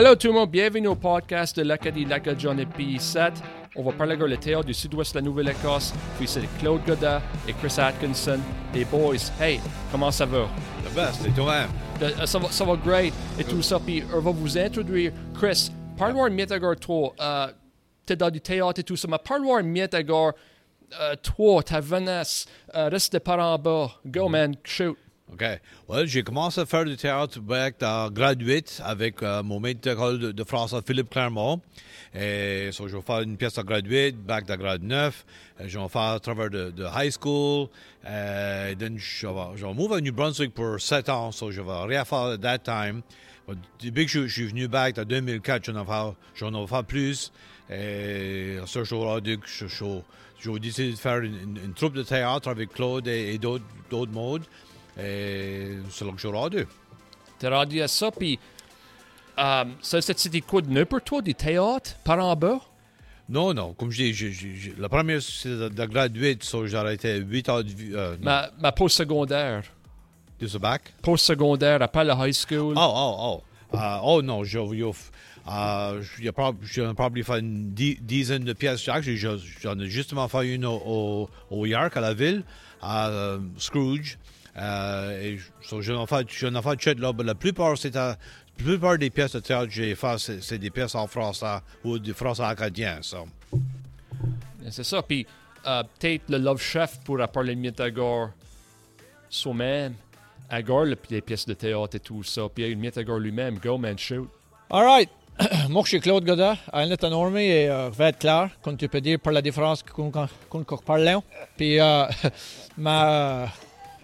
Allô tout le monde, bienvenue au podcast de l'Acadie Lacadie épisode 7. On va parler le théâtre du sud-ouest de la Nouvelle-Écosse. Puis c'est Claude Godin et Chris Atkinson. Les boys, hey, comment ça va? The best, et toi-même? Euh, Ça va, ça va great et tout ça. Puis on va vous introduire. Chris, parle-moi ago, toi. Euh, T'es dans du théâtre et tout ça, mais parle-moi. Euh, toi, ta euh, reste par en bas. Go, man, shoot. OK. Well, j'ai commencé à faire du théâtre back en grade 8 avec euh, mon maître de, de français Philippe Clermont. Et so, je vais faire une pièce en grade 8, back de grade 9. Euh, je vais faire à travers de, de high school. Euh, then je vais, je vais move à New Brunswick pour 7 ans. So, je vais rien faire at that time. Depuis que je, je suis venu back en 2004, j'en ai fait, plus. Et je, je, j'ai décidé de faire une, troupe de théâtre avec Claude et, et d'autres modes. C'est là que je suis rendu. T'es rendu à ça, puis euh, ça, c'était quoi de neuf pour toi, du théâtre par en bas? Non, non, comme je dis, j'ai- j'ai- la première, c'est de, de grade 8, so j'ai arrêté 8 ans de, vie- euh, Ma, ma post-secondaire. de ce bac. Post-secondaire, après la high school. Oh, oh, oh. Euh, oh non, j'ai j'ai probablement fait une di- dizaine de pièces chaque. J'en ai justement fait une au, au, au York, à la ville, à Scrooge. Euh, et je- so, j'en ai fait, ai fait sept là, mais la plupart, c'est la plupart des pièces de théâtre que j'ai fait, c'est, des pièces en français ou des français acadiens. so. C'est ça. Puis euh, peut-être le Love Chef pourra parler mieux d'Agor soi-même. Agor, le- les pièces de théâtre et tout ça. Puis mieux d'Agor lui-même. Go, man, shoot. All right. Moi, je suis Claude Godin, à est énorme et euh, va être clair, comme tu peux dire, par la différence qu'on qu'on qu'on parle. Puis, euh, ma,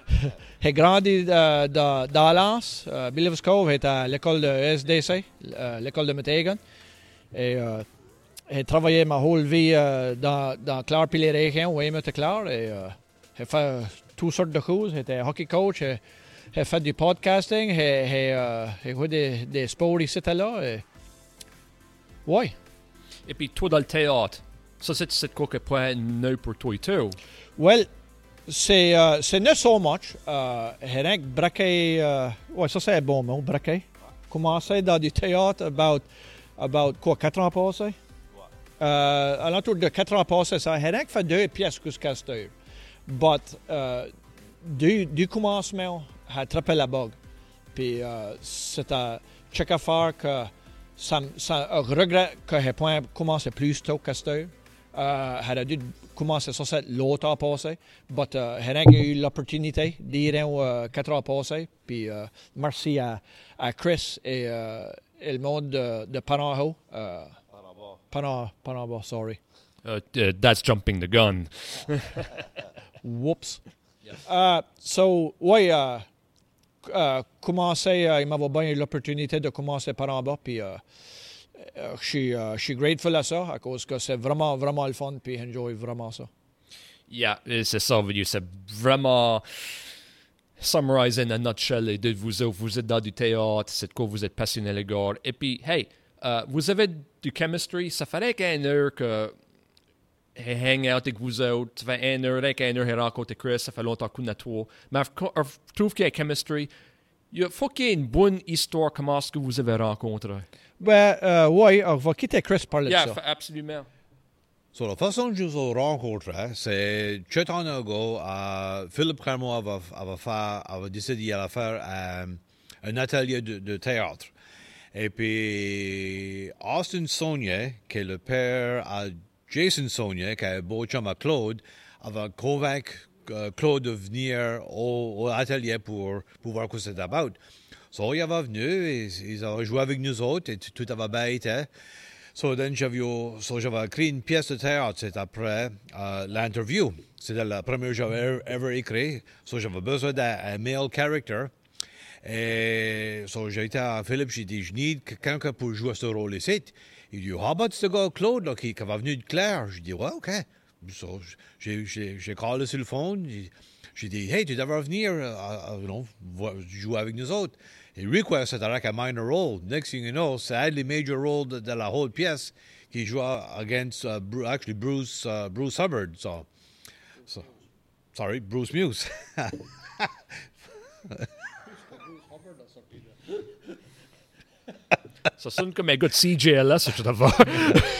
j'ai grandi euh, dans dans Lens. Euh, Billings Cove est à l'école de SDC, euh, l'école de Metegan. Et euh, j'ai travaillé ma whole vie euh, dans, dans Clare puis les régions, où j'aimais Clare. Et j'ai fait toutes sortes de choses. J'étais hockey coach, j'ai fait du podcasting, j'ai joué des, des sports ici et là. Et... Ouais. Et puis toi, dans le théâtre, ça, c'est c'est quoi que point neuf pour toi et tout. Well, c'est euh, c'est not so much. Euh, que braqué. Euh, ouais, ça c'est un bon mot, braqué. Commencé dans du théâtre about, about quoi, 4 ans passés? Euh, à l'entour de 4 ans passés, ça. Que fait deux pièces jusqu'à cette heure. But, euh, du, du commencement, j'ai attrapé la bug. Puis, euh, c'est à check à faire que ça, ça un regret que j'ai pas commencé plus tôt qu'à cette heure. J'aurais dû commencer ça c'est l'autre passé, but euh, eu l'opportunité d'y aller euh, quatre ans passés. Puis euh, merci à, à Chris et, euh, et le monde de, de Panama. Euh, Panama, Panama, sorry. Uh, uh, that's jumping the gun. Whoops. Euh, so, oui, euh, euh, commencer, il m'avait bien eu l'opportunité de commencer par en bas, puis je suis euh, je suis grateful à ça, à cause que c'est vraiment, vraiment le fun, puis enjoy vraiment ça. Yeah, c'est ça, c'est vraiment summariser in a nutshell les deux de vous. Vous êtes dans du théâtre, c'est quoi vous êtes passionné les gars. Et puis, hey, euh, vous avez du chemistry, ça ferait qu'un heure que hang out avec vous autres, ça fait un heure, un heure, j'ai rencontré Chris, ça fait longtemps qu'on a toi. Mais je trouve qu'il y a chemistry. Il faut qu'il y ait une bonne histoire comment est-ce que vous avez rencontré? Ben, euh, oui, on va quitter Chris parler Yeah, de ça. absolument. So, la façon que je vous ai rencontré, c'est sept ans ago, euh, Philippe Clermont avait, avait, fait, avait décidé d'aller faire euh, un atelier de, de théâtre. Et puis, Austin Saunier, qui est le père à Jason Saunier, qui est beau chum à Claude, avait convaincu Claude de venir au, atelier pour, pour voir ce que c'était about. So, il avait venu, et, ils joué avec nous autres, et tout avait bien été. So, j'avais, so, écrit une pièce de théâtre, c'est après euh, l'interview. C'était la première que j'avais ever, ever écrit. So, j'avais besoin d'un male character. Et so, j'ai été à Philippe, j'ai dit, je need quelqu'un pour jouer ce rôle ici. Il dit, how about ce gars Claude là, qui, qui va venir de Claire? J'ai dit, ouais, OK. So, j'ai, callé sur le phone. J'ai, dit, hey, tu devrais venir euh, euh, you know, voir- jouer avec nous autres. Et like a minor role. Next thing you know, c'est les major role de, la whole pièce qui joue against, uh, Bru- actually, Bruce, uh, Bruce Hubbard. So, so, sorry, Bruce Muse. Ça sonne comme un gars de CJLS, cette affaire.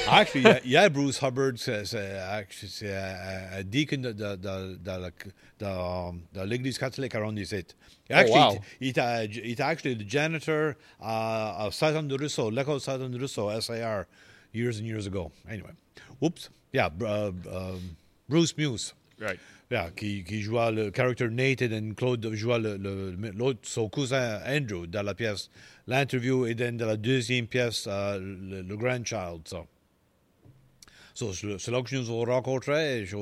Actually, il y a- il y a Bruce Hubbard, c'est c'est- actually, c'est un un deacon de, de, de, de la- de- de l'Église catholique à Rondy-Site. Actually, wow. il était il était actually the janitor à, à Satan de Russo, l'école Satan de Russo, SAR, years and years ago. Anyway, whoops, yeah, br- uh, um, Bruce Muse. Right. Yeah, qui, qui jouait le character Nathan et Claude jouait le- son cousin Andrew dans la pièce. L'interview et dans la deuxième pièce, euh, le, le grandchild. So. So, c'est là que je nous ai rencontrés. et Je,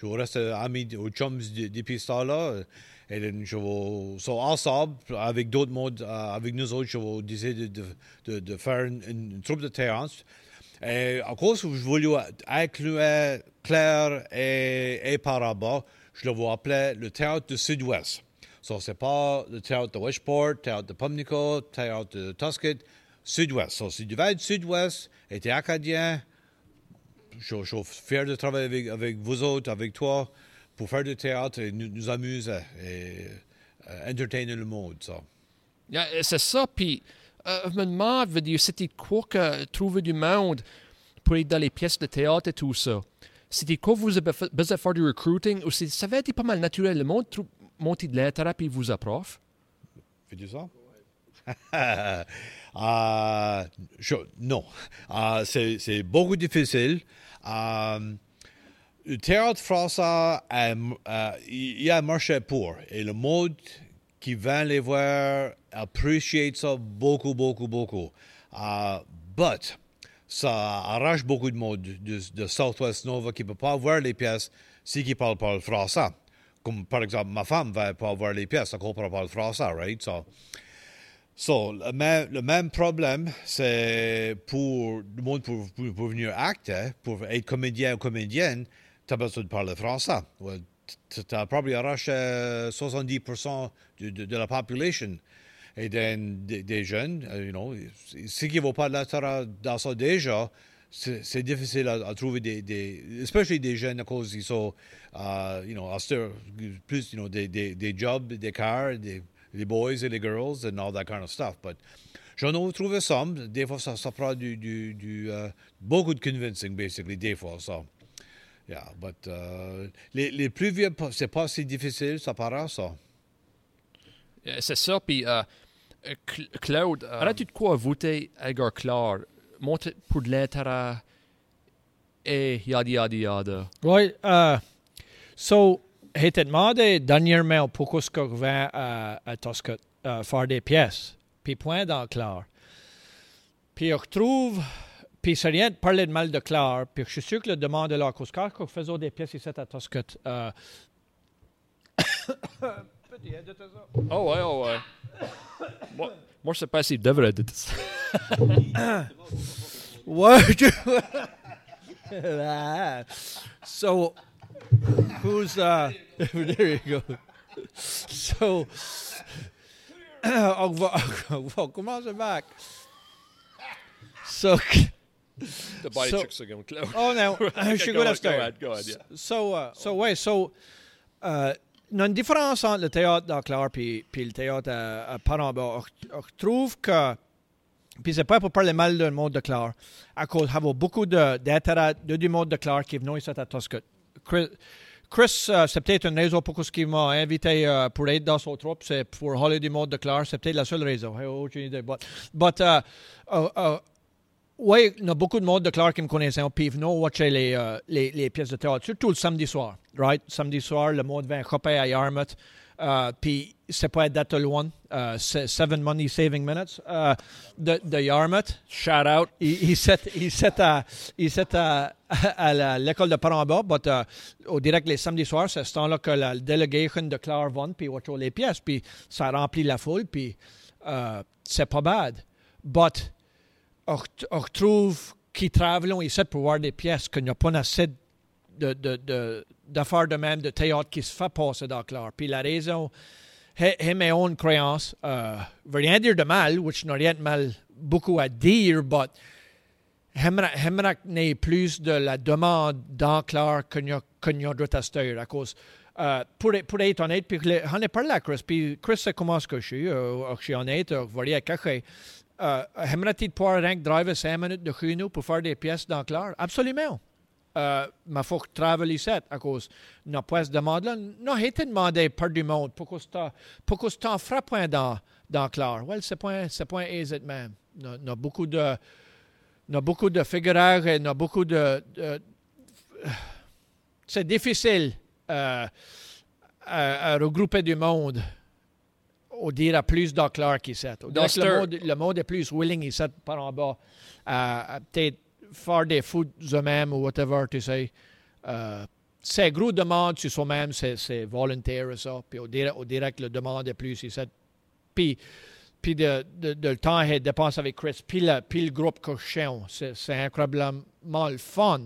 je vais rester ami aux chums de- depuis ce temps-là. Et je vais, so, ensemble, avec d'autres modes, euh, avec nous autres, je vais décider de, faire une, une troupe de théâtre. Et à cause je voulais inclure Claire et, et je le vais appeler le théâtre du Sud-Ouest. So, c'est pas le théâtre de Westport, théâtre de Pumlico, théâtre de Tuscany, Sud-Ouest. So, si tu vas être Sud-Ouest es acadien, je, suis fier de travailler avec, avec vous autres, avec toi, pour faire du théâtre et nous, amuser et euh, entertainer le monde. Yeah, c'est ça, puis euh, je me demande, c'était quoi que trouver du monde pour être dans les pièces de théâtre et tout ça? C'était quoi vous avez besoin de faire du recruiting ou ça avait été pas mal naturel, le monde monter de l'intérêt puis vous approche? Fais-tu ça? Euh, je- non. Euh, c'est beaucoup difficile. Euh, le théâtre français, euh, il y a marché pour. Et le monde qui vient les voir apprécie ça beaucoup, beaucoup, beaucoup. But, ça arrache beaucoup de monde de, Southwest Nova qui ne peut pas voir les pièces si qui ne parlent pas le français. Comme par exemple, ma femme ne va pas voir les pièces, elle ne comprend pas le français, right? So, So, le même, le même problème, c'est pour le monde pour, pour, venir acter, pour être comédien ou comédienne, tu as besoin de parler français. Tu as probablement arraché 70% de, de, de la population. Et des, des jeunes, euh, you know, ceux qui vont pas dans ça déjà, c'est difficile à, à trouver des, des, especially des jeunes à cause qu'ils sont, uh, you know, austère, plus, you know, des, des, des jobs, des cars, des, les boys et les girls and all that kind of stuff. But j'en ai trouvé some. Des fois, ça, ça prend du, du, du euh, beaucoup de convincing, basically, des fois, ça. Yeah, but euh, les, les plus vieux, c'est pas si difficile, ça paraît, ça. Euh, C'est ça, puis euh, Claude, euh, arrête-tu de quoi voter Edgar Clark? Monter pour de l'intérêt et yada yada yada. Oui. Uh, so, j'ai demandé dernièrement pourquoi ce que je vais à, à Tosca euh, faire des pièces. Puis point dans Claire. Puis je retrouve, puis c'est rien de parler de mal de Claire, puis je suis sûr que le demande de la cause car qu'on faisait des pièces ici à Tosca. Euh, Petit, aide ça. Oh ouais, oh ouais. moi, moi, je sais pas s'il devrait être ça. What? so, who's uh? there you go. So, on va, on va commencer back. So, The body So- tricks again, Claude. oh no, je suis go good ahead, go ahead, go ahead, yeah. So, uh, so ouais, so, euh, il y a une différence entre le théâtre d'Aclair puis, puis le théâtre à, à Paramba. Je trouve que, puis c'est pas pour parler mal du monde de Claire, à cause il beaucoup d'intérêt de, du monde de Claire qui est ici à Toscot. Chris, Chris euh, c'est peut-être une raison pour ce qu'il m'a invité euh, pour être dans son troupe, c'est pour Holly du monde de Claire, c'est peut-être la seule raison. J'ai aucune idée. But, but uh, uh, uh, oui, il y a beaucoup de monde de Clark qui me connaissaient, puis ils venaient watcher les, euh, les, les pièces de théâtre, surtout le samedi soir, right? Samedi soir, le monde vient choper à Yarmouth, euh, puis c'est pas date loin, euh, Seven Money Saving Minutes euh, de, Yarmouth. Shout out. Il, il s'est à, l'école de Paramba, but, euh, au direct les samedis soirs, c'est ce temps-là que la délégation de Claire vont, puis watch les pièces, puis ça remplit la foule, puis c'est pas bad. But, on on retrouve qui travaillent pour voir des pièces, qu'il n'y a pas assez de, d'affaires de même, de théâtre qui se fait passer dans Claire. Puis la raison, j'ai mes own croyances. Euh, veut rien dire de mal, which n'a rien de mal beaucoup à dire, but j'aimerais qu'il plus de la demande dans Claire qu'il y a, à cause euh, pour, être- honnête, puis on est parlé Chris, Chris sait comment je suis, euh, je honnête, quand j'ai- euh, aimerais-tu pouvoir que driver 5 minutes de chez nous pour faire des pièces dans Claire? Absolument. Euh, mais il faut travailler ça à cause de nos pièces de demande là. Non, j'ai été demandé par du monde pour que tu en feras point dans, dans Claire. Well, c'est point, c'est point easy même. Il y a beaucoup de, il y a beaucoup de figureurs et il a beaucoup de, de c'est difficile euh, à, à, regrouper du monde. On dirait plus dans Claire qu'ici. Le monde, le monde est plus willing ici par en bas à, à peut-être faire des foot eux-mêmes ou whatever, tu sais. Euh, c'est gros demande sur soi-même, c'est volontaire ça. Puis on dirait, on dirait que le demande est plus ici. Puis, puis de, de, de, le temps est dépensé avec Chris, puis le, puis le groupe cochon. C'est incroyablement le fun,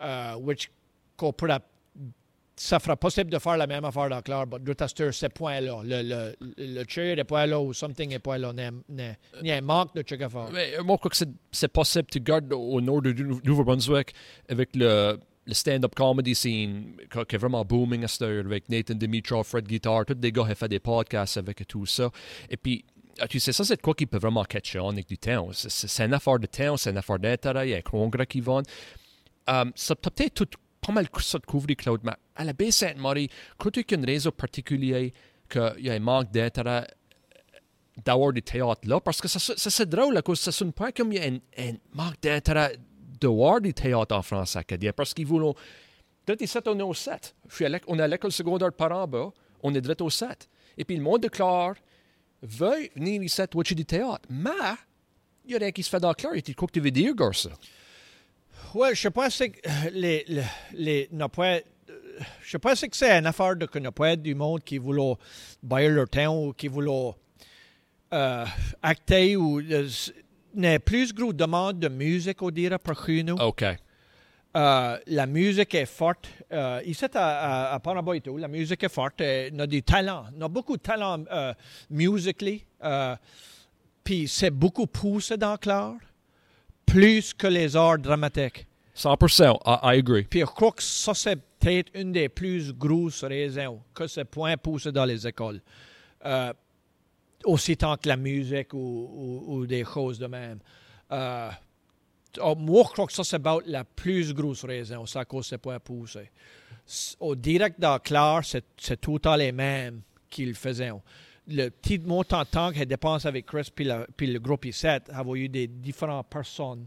uh, which qu'on pourrait ça fera possible de faire la même affaire dans Claire, mais tester ce point-là. Le, le, le chair n'est pas là ou something n'est pas là. Il y a un manque de quelque chose. Moi, je crois que c'est possible. Tu gardes au nord du Nouveau-Brunswick avec le, le stand-up comedy scene qui est vraiment booming à cette heure avec Nathan Dimitrov, Fred Guitar, tous des gars qui font des podcasts avec tout ça. Et puis, ah, tu sais, ça, c'est quoi qui peut vraiment catcher on avec du temps. C'est une affaire de temps, c'est une affaire d'intérêt, il y a un congrès qui vont. Um, ça peut être tout pas mal ça de couvrir Claude, mais à la baie Sainte-Marie, crois-tu qu'il y a une raison particulière qu'il y a un manque d'intérêt d'avoir du théâtre là? Parce que ça, ça, c'est drôle, à cause ça sonne pas comme il y a un, un manque d'intérêt d'avoir du théâtre en France acadien, parce qu'ils voulaient. Direct 7, on est au 7. on est à l'école secondaire par en bas, on est direct au 7. Et puis le monde de Claire veut venir ici watcher du théâtre. Mais, il y a rien qui se fait dans Claire. Et tu crois que tu veux dire, garçon? Oui, je pense que les, les, les je pense que c'est une affaire de n'y a pas du monde qui voulait bailler leur temps ou qui voulait euh, acter ou euh, n'est plus gros demande de musique, on dirait, pour nous. OK. Euh, la musique est forte. Euh, ici, à, à, à tout, la musique est forte. On a du talent. On a beaucoup de talent euh, musically. Euh, Puis c'est beaucoup poussé dans Claire plus que les arts dramatiques. 100%, I, I agree. Puis je crois que ça, c'est peut-être une des plus grosses raisons que ce point poussé dans les écoles. Euh, aussi tant que la musique ou, ou, ou des choses de même. Euh, oh, moi, je crois que ça, c'est la plus grosse raison, à cause de ce point poussé. Au direct dans Claire, c'est tout à les mêmes qu'ils faisaient le petit montant de temps qu'il dépense avec Chris puis, le groupe I7, avoir eu des différentes personnes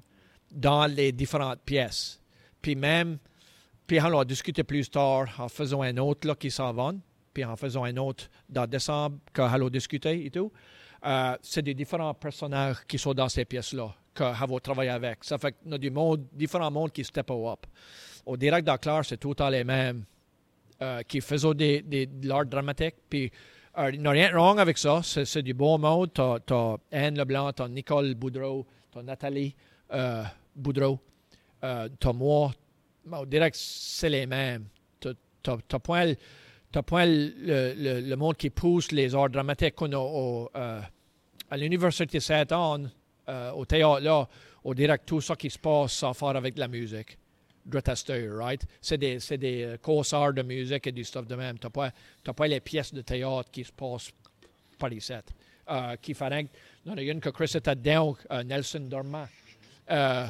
dans les différentes pièces. Puis même, puis on a discuté plus tard en faisant un autre là, qui s'en va, puis en faisant un autre dans décembre qu'on a discuté et tout. Euh, c'est des différents personnages qui sont dans ces pièces-là qu'on a travaillé avec. Ça fait y a du monde, différents mondes qui step up. Au direct dans c'est tout le temps les mêmes euh, qui faisaient des, de l'art dramatique, puis euh, il n'y a rien de wrong avec ça. C'est du bon mode. Tu as, Anne Leblanc, tu as Nicole Boudreau, tu as Nathalie euh, Boudreau, euh, tu as moi. On dirait que c'est les mêmes. Tu n'as point, point le, le, monde qui pousse les arts dramatiques qu'on a au, euh, à l'Université Saint-Anne, euh, au théâtre là. On dirait que tout ça qui se passe, ça faire avec la musique right? C'est des, c'est des euh, concerts de musique et du stuff de même. Tu n'as pas, pas les pièces de théâtre qui se passent par les sets. Euh, qui feraient, il y en a une que Chris était dedans, euh, Nelson Dormant. Euh,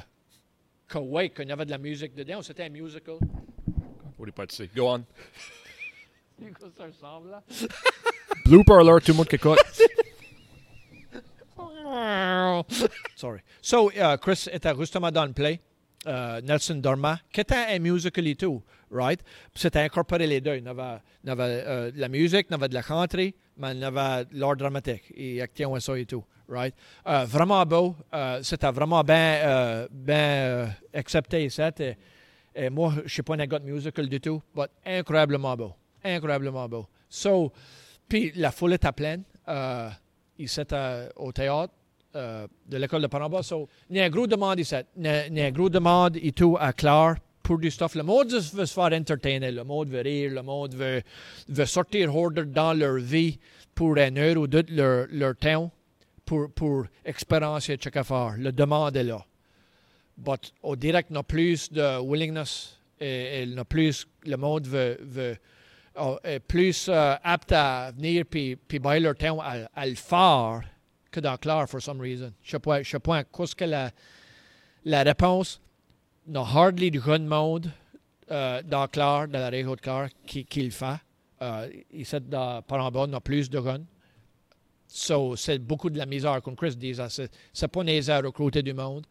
que, ouais, qu'il y avait de la musique dedans. C'était un musical. What pas dire? Go on. ça ressemble, là? Blooper alert, tout le monde qui écoute. Sorry. So, uh, Chris était justement dans le play. Euh, Nelson Dorma, qui était un musical et tout, right? C'était incorporé les deux. Il y avait, euh, la musique, il y avait de la country, mais il y avait l'art dramatique. Et acting ça et tout, right? Euh, vraiment beau. Euh, c'était vraiment bien ben, accepté, ça. Et, et, moi, je ne suis pas un gars de musical du tout, mais incroyablement beau. Incroyablement beau. So, puis la foule était pleine. il s'était au théâtre. Euh, de l'école de Panama. So, a gros demande a un gros demande et tout à Claire pour du stuff. Le monde veut se faire entertainer. Le monde veut rire. Le monde veut, veut sortir hors dans leur vie pour une heure ou deux de leur, leur temps pour, pour expérimenter chaque affaire. Le demande est là. Mais au direct, il y a plus de willingness et, et plus, le monde veut, veut est plus euh, apte à venir puis, puis leur temps à, à le faire que dans Claire, for some reason. Je sais pas, je sais que la, la réponse. Il hardly de jeune monde euh, dans Claire, dans la région de qui, qui le fait. Euh, ici, dans y a plus de jeunes. So, c'est beaucoup de la misère, comme Chris disait. C'est, c'est pas nécessaire de recruter du monde.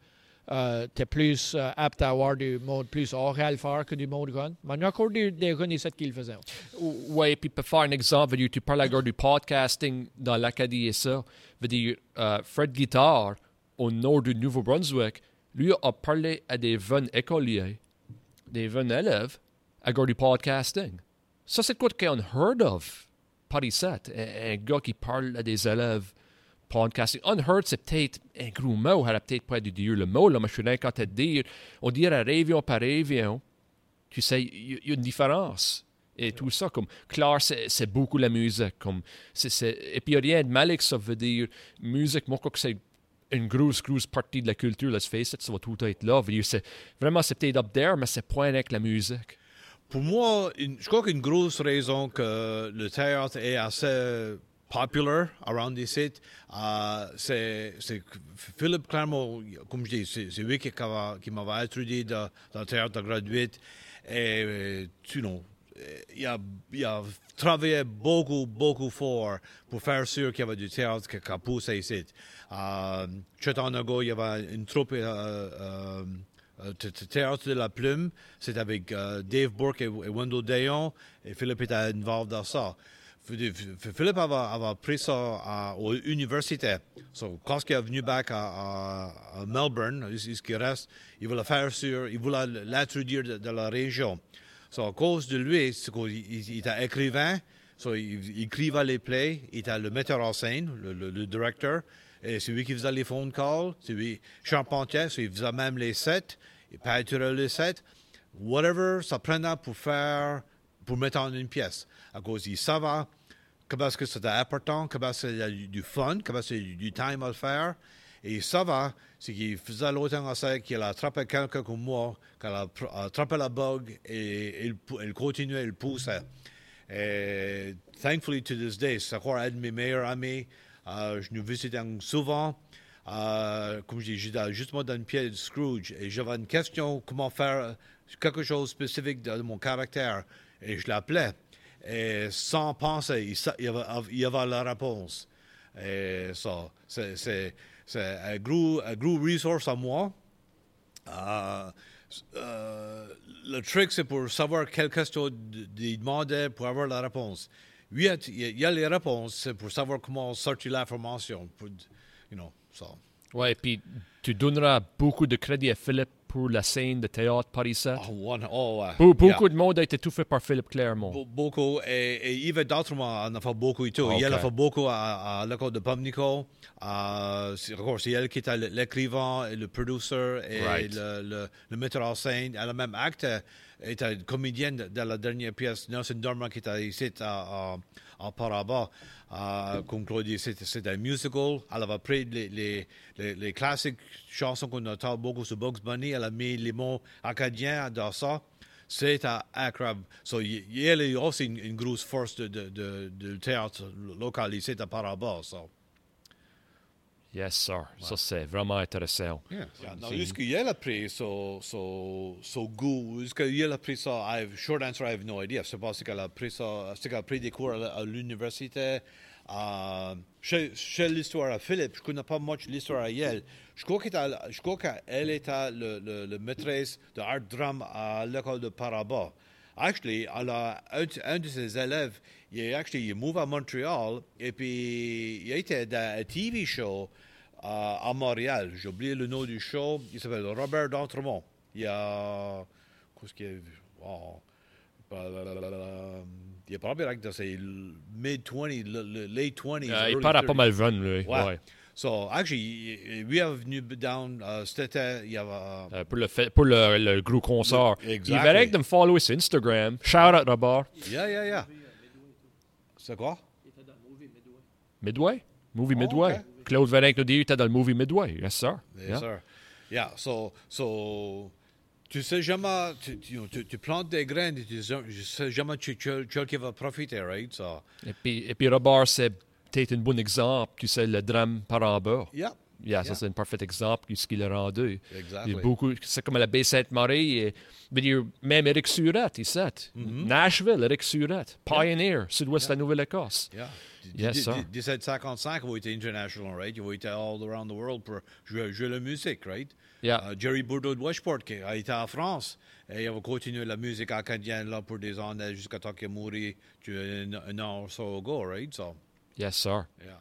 Euh, tu es plus euh, apte à avoir du monde plus à le faire que du monde jeune. Mais il y a encore des, des jeunes ici qui le faisaient. Oui, puis pour faire un exemple, tu parles encore du podcasting dans l'Acadie et ça. Euh, Fred Guitar, au nord du Nouveau-Brunswick, lui a parlé à des jeunes écoliers, des jeunes élèves, à cause du podcasting. Ça, c'est quoi qu'on heard of? Par ici. Un, un gars qui parle à des élèves podcasting. Unheard, c'est peut-être un gros mot, elle a peut-être pas dû dire le mot, là, mais je suis rien qu'à te dire. On dirait réunion par réunion, tu sais, il y, a une différence. Et tout ça, comme, clair, c'est beaucoup la musique. Comme, c'est et puis, rien de mal ça, veut dire, musique, moi, je crois que c'est une grosse, grosse partie de la culture, let's face it, ça va tout être là. Vraiment, c'est peut-être up there, mais c'est pas avec la musique. Pour moi, je crois qu'une grosse raison que le théâtre est assez popular around site, uh, c'est Philippe Clermont, comme je dis, c'est lui qui, qui m'avait introduit dans, dans le théâtre de graduate. Et, tu know, a, il travaillé beaucoup, beaucoup fort pour faire sûr qu'il y avait du théâtre qui, qui poussé ici. Ans ago, il y avait une troupe uh, uh, Théâtre de la Plume, c'est avec Dave Burke et, Wendell Dayon, et Philippe était involved dans ça. Philippe avait, avait pris ça à, à l'université. So, quand il est venu back à, à, à Melbourne, il voulait faire sur, il voulait l'introduire de, de, la région. So, à cause de lui, il, il, était écrivain, il, il, écrivait les plays, il était le metteur en scène, le, directeur, et c'est qui faisait les phone calls, c'est lui charpentier, so, il faisait même les sets, il peinturait les sets. Whatever ça prenait pour faire, pour mettre en une pièce. À cause qu'il savait comment que c'était important, comment est-ce qu'il y a du fun, comment est-ce qu'il y a du time à faire. Et il savait, c'est qu'il faisait l'autant à ça qu'il a attrapé quelqu'un comme moi, qu'il a attrapé la bug et il, il continuait, il poussait. Et thankfully to this day, c'est encore un de mes meilleurs amis. Uh, je nous visitais souvent. Uh, comme je dis, j'étais justement dans le pied de Scrooge et j'avais une question comment faire quelque chose de spécifique de, mon caractère. Et je l'appelais. Et sans penser, il, il, avait, avait la réponse. Et ça, c'est un gros, un gros resource à moi. Uh, uh, le truc, c'est pour savoir quelle question de demander pour avoir la réponse. Oui, il y a les réponses, c'est pour savoir comment sortir l'information. You know, so. Et puis tu donneras beaucoup de crédit à Philippe pour la scène de théâtre par ici. Oh, oh, uh, Be beaucoup yeah. de monde a été tout fait par Philippe Clermont. Be beaucoup, et, Yves Dautremont en a fait beaucoup et tout. Okay. Il a fait beaucoup à, à l'école de Pumnico. Uh, c'est elle qui était l'écrivain et le producer et right. le, le, le, metteur en scène. Elle a même acté, était comédienne de, la dernière pièce, Nelson Dormer, qui était ici à, à, à Paraba. Uh, comme c'est un musical. Elle avait pris les, les, classiques chansons qu'on entend beaucoup sur Bugs Bunny. Elle a mis les mots acadiens dans ça. C'est incroyable. So, il y a aussi une, une grosse force de, de, de, de théâtre local ici à Paraba. So. Yes, sir. Ouais. Ça, c'est vraiment intéressant. Yeah. Yeah. Now, est-ce qu'il a pris so, so, so goût? Est-ce qu'il a pris ça? I have, short answer, I have no idea. Je sais pas si elle a pris ça, est-ce qu'elle a pris des cours à, à l'université. Uh, chez, chez l'histoire à Philippe, je ne connais pas much l'histoire à Yale. Je crois qu'elle était le, le, le maîtresse de art drame à l'école de Paraba. Actually, elle a, un, un, de ses élèves, il est actually, il move à Montréal et puis il était dans un TV show uh, à Montréal. J'ai oublié le nom du show. Il s'appelle Robert D'Entremont. Il y a. Qu'est-ce qu'il y a oh, il est probablement dans ses mid-20s, late 20s. Uh, il part à pas mal jeune, lui. Ouais. ouais. So, actually, lui est venu down, uh, été, il y avait... Uh, uh, pour le, fait, pour le, le gros concert. Exactly. Il verrait de me follow sur Instagram. Shout out, Robert. Yeah, yeah, yeah. C'est quoi? Il était dans le movie Midway? Midway? Movie oh, Midway. Okay. Claude Verrec nous dit qu'il était dans le movie Midway. Yes, sir. Yes, yeah. sir. Yeah, so... so tu sais jamais, tu, tu, tu, plantes des graines, tu sais jamais tu, tu, profiter, right? So. Et puis, et puis Robert, c'est peut-être un bon exemple, tu sais, le drame par en bas. Yeah, Yeah, ça, Yeah. c'est un parfait exemple de ce qu'il a rendu. Exactly. a beaucoup, c'est comme la baie Sainte-Marie, même Eric Surette, il sait. Mm-hmm. Nashville, Eric Surette. Pioneer, sud-ouest de la Nouvelle-Écosse. Yeah. Yes, D- sir. d- 1755, il a été international, right? Il a été all around the world pour jouer, jouer la musique, right? Yeah. Euh, Jerry Bourdeau de Westport, qui a été en France, et il va continuer la musique acadienne là pour des années jusqu'à temps qu'il est mort un an ou so ago, right? So, Yes, sir. yeah.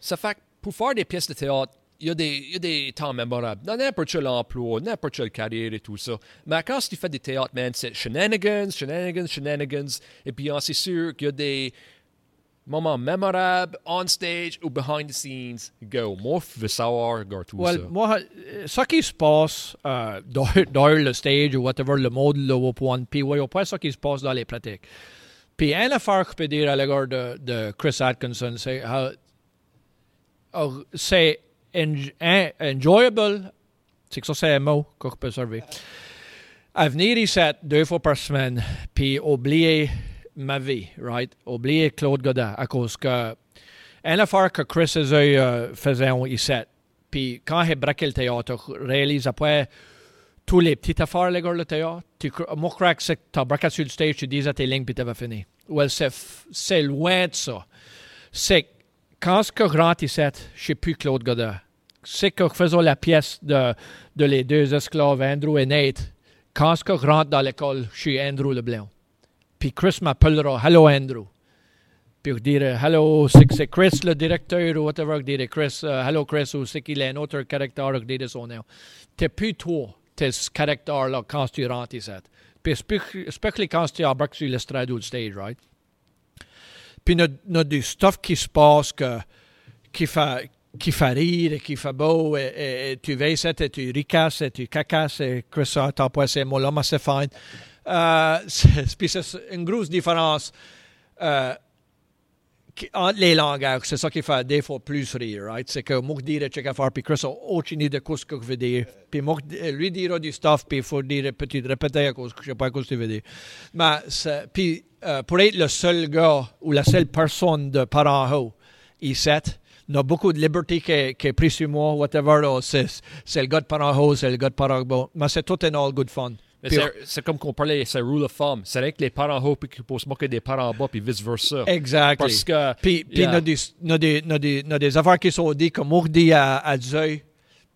Ça fait que pour faire des pièces de théâtre, il y a des, il y a des temps mémorables. Dans n'importe quel emploi, n'importe quelle carrière et tout ça. Mais quand tu fais des théâtres, man, c'est shenanigans, shenanigans, shenanigans. Et puis, hein, c'est sûr qu'il y a des moments mémorables on stage ou behind the scenes. Go. Moi, je veux savoir, regarde tout Well, ça. moi, ça qui se passe euh, dans, dans le stage ou whatever, le mode, le point, puis ouais, pas ça qui se passe dans les pratiques. Puis une affaire que je peux dire à l'égard de, de Chris Atkinson, c'est euh, euh, c'est en- en- enjoyable, c'est que ça c'est un mot que je peux servir, à venir ici deux fois par semaine, puis oublier ma vie, right? Oublier Claude Godin, à cause que une affaire que Chris et eux faisaient ici, puis quand il braqué le théâtre, réalise après tous les petites affaires, les gars, le théâtre, tu, cr- moi, je crois que c'est que tu as braqué sur le stage, tu disais tes lignes, puis tu avais fini. Well, c'est, loin de ça. C'est quand ce que rentre ici, je sais plus Claude Godin. C'est que je faisais la pièce de, de les deux esclaves, Andrew et Nate. Quand ce que rentre dans l'école, je suis Andrew Leblanc. Puis Chris m'appellera Hello Andrew. Puis je dirais Hello, c'est Chris le directeur ou whatever. Je dirais Chris, euh, Hello Chris, ou c'est qu'il a un autre caractère, je dirais son nom. T'es plus toi, rentres ici. Puis especially quand tu embarques sur l'estrade ou le stage, right? Puis il y a du stuff qui se passe que, qui, fait, qui fait rire et qui fait beau. Et, et- et tu vas ici et tu ricasses et tu cacasses et Chris t'as pas ces mots-là, mais c'est fine. Euh, puis c'est une grosse différence euh, entre les langages. C'est ça qui fait fois plus rire, right? C'est que moi, je dirais check affaire, puis Chris a aucune idée de ce que je veux dire. Puis moi, je- lui dira du stuff, puis il faut dire peut-être répéter à cause je sais pas ce que tu veux dire. Mais, puis, euh, pour être le seul gars ou la seule personne de Paranho, ici, il y a beaucoup de liberté qui est, qui est pris sur moi, whatever. C'est le gars de Paranho, c'est le gars de Paranho. Mais c'est tout en all good fun. C'est, comme qu'on parlait, c'est rule of thumb. C'est vrai que les parents qu'ils peuvent se moquer des parents bas puis vice-versa. Exactly. Parce que... Puis, Yeah. il y a des, il y a affaires qui sont dites moi, je dis à, à Zeuil,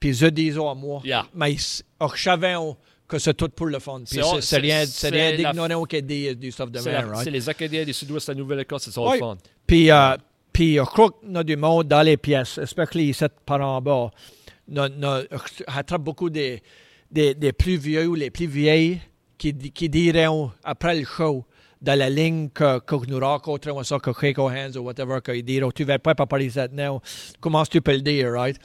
puis Zeuil dit à moi. Yeah. Mais or, je savais on- que c'est tout pour le fun. C'est- rien, rien d'ignorant qui dit du stuff de la- right? c'est les Acadiens du sud-ouest de la Nouvelle-Écosse, c'est ça le fun. Puis, euh, puis je crois qu'il y a du monde dans les pièces, especially ici par en bas. Il y a- il y a- Je attrape beaucoup des, des, des plus vieux ou les plus vieilles qui, qui diront après le show, dans la ligne que, que nous rencontrons, ça, que our hands ou whatever, qu'ils diront, tu vas pas parler ça now. Comment tu peux le dire, right?